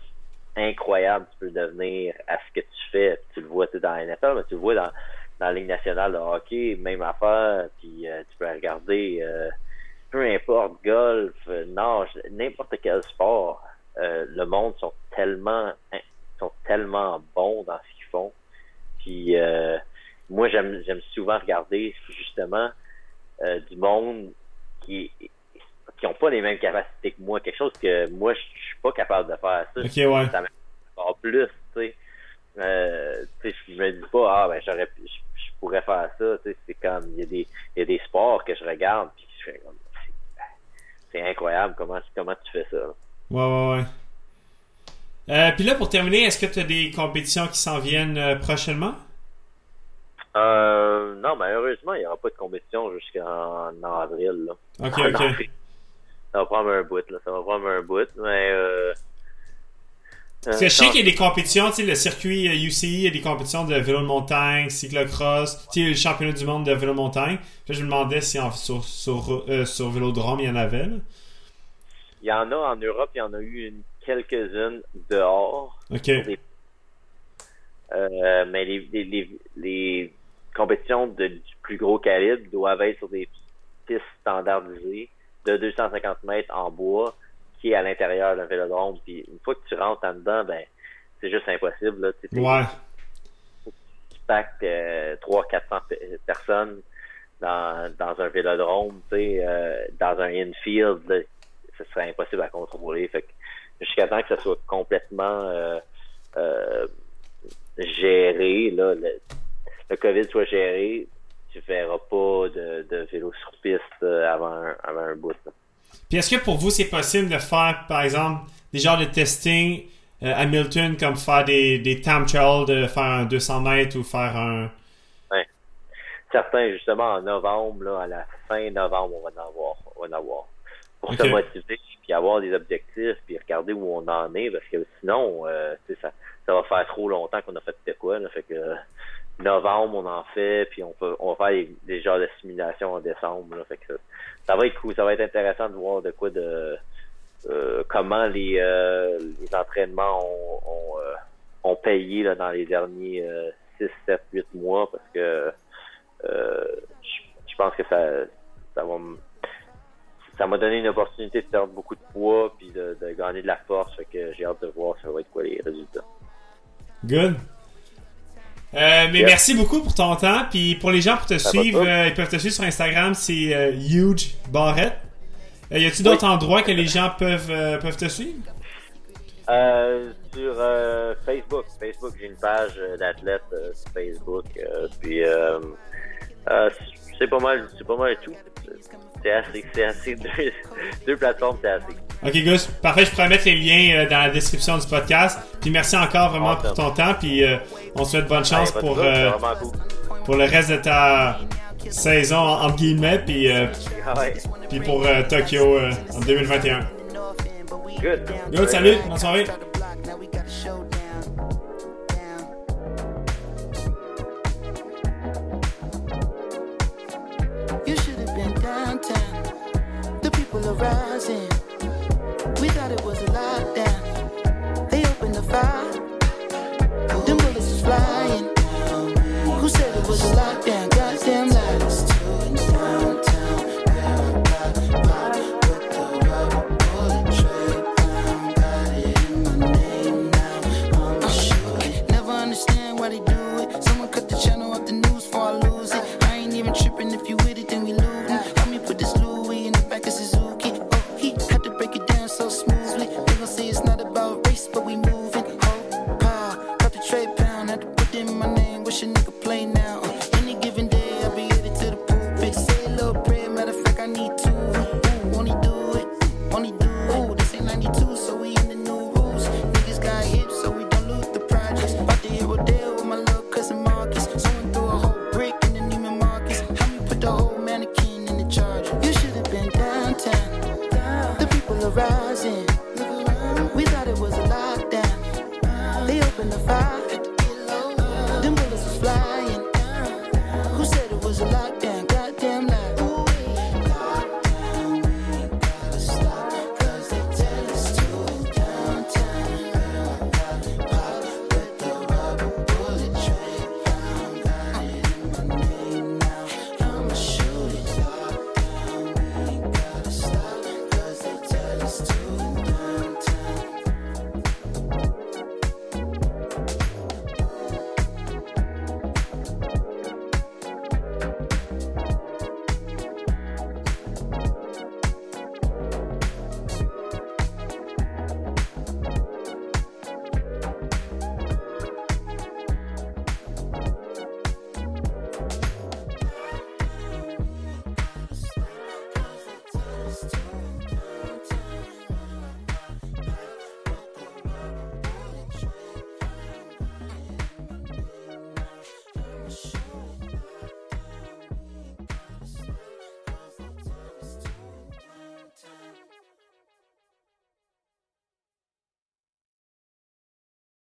B: incroyable tu peux devenir à ce que tu fais. Tu le vois dans la NFL, mais tu le vois dans dans la Ligue nationale de hockey, même affaire, puis euh, tu peux regarder euh, peu importe, golf, nage, n'importe quel sport, euh, le monde sont tellement hein, sont tellement bons dans ce qu'ils font. Puis moi j'aime j'aime souvent regarder justement du monde qui qui n'ont pas les mêmes capacités que moi, quelque chose que moi, je suis pas capable de faire. Ça,
A: Ok, ouais.
B: ça encore plus, tu sais. Euh, je me dis pas, ah, ben, j'aurais, pu- je, je pourrais faire ça, tu sais, c'est comme, il y a des, il y a des sports que je regarde, puis je fais comme, c'est- incroyable comment, comment tu fais ça. là.
A: Ouais, ouais, ouais. Euh, Puis là, pour terminer, est-ce que tu as des compétitions qui s'en viennent euh, prochainement?
B: Euh, non, malheureusement, il n'y aura pas de compétition jusqu'en en avril, là.
A: Ok,
B: En
A: ok.
B: avril. Ça va prendre un bout, là. Ça va prendre un bout, mais, euh,
A: Parce que je sais qu'il y a des compétitions, tu sais, le circuit euh, UCI, il y a des compétitions de vélo de montagne, cyclocross, tu sais, le championnat du monde de vélo de montagne. Puis je me demandais si en, sur, sur, euh, sur Vélodrome, il y en avait. là.
B: Il y en a en Europe, il y en a eu une, quelques-unes dehors.
A: Ok.
B: Des- Euh, mais les, les, les, les compétitions de, du plus gros calibre doivent être sur des pistes standardisées de 250 mètres en bois à l'intérieur d'un vélodrome. Puis une fois que tu rentres en dedans, ben c'est juste impossible. Là. Tu
A: Ouais.
B: tu packs euh, 300-400 pe- personnes dans, dans un vélodrome, tu sais, euh, dans un infield, là, ce serait impossible à contrôler. Fait que jusqu'à temps que ça soit complètement euh, euh, géré, là, le, le COVID soit géré, tu verras pas de, de vélo sur piste euh, avant un, avant un bout. là.
A: Puis est-ce que pour vous, c'est possible de faire, par exemple, des genres de testing euh, à Milton, comme faire des, des time trials, de faire un 200 mètres ou faire un...
B: Certains, justement, en novembre, là, à la fin novembre, on va en avoir. On va en avoir. Pour se motiver, puis avoir des objectifs, puis regarder où on en est, parce que sinon, euh, ça, ça va faire trop longtemps qu'on a fait de quoi. Là, fait que novembre, on en fait, puis on peut on va faire des, des genres de simulations en décembre. Là, fait que ça, ça va être cool, ça va être intéressant de voir de quoi de euh, comment les, euh, les entraînements ont, ont, euh, ont payé là, dans les derniers euh, 6, 7, 8 mois parce que euh, je, pense que ça, ça va ça m'a donné une opportunité de perdre beaucoup de poids puis de, de gagner de la force. Fait que j'ai hâte de voir ça va être quoi les résultats.
A: Good. Euh, mais
B: Yep.
A: merci beaucoup pour ton temps. Puis pour les gens pour te
B: Ça
A: suivre, euh, ils peuvent te suivre sur Instagram, c'est euh, Huge Barrette. Euh, y a-tu d'autres endroits que les gens peuvent, peuvent te suivre?
B: Euh, sur Facebook, Facebook, j'ai une page d'athlète sur Facebook. puis c'est pas mal, c'est pas mal tout. C'est assez, c'est assez deux, [laughs] deux plateformes, c'est assez.
A: Ok, Gus, parfait. Je pourrais mettre les liens euh, dans la description du podcast. Puis merci encore vraiment pour ton temps. Puis euh, on te souhaite bonne chance
B: Ouais, pas de
A: pour, euh,
B: cool.
A: pour le reste de ta saison, entre guillemets. Puis, euh,
B: Ah ouais.
A: puis pour Tokyo en 2021.
B: Good.
A: Good, salut, bonne soirée.
C: Been. The people are rising. We thought it was a lockdown. They opened the fire. Them bullets was flying. Who said it was a lockdown?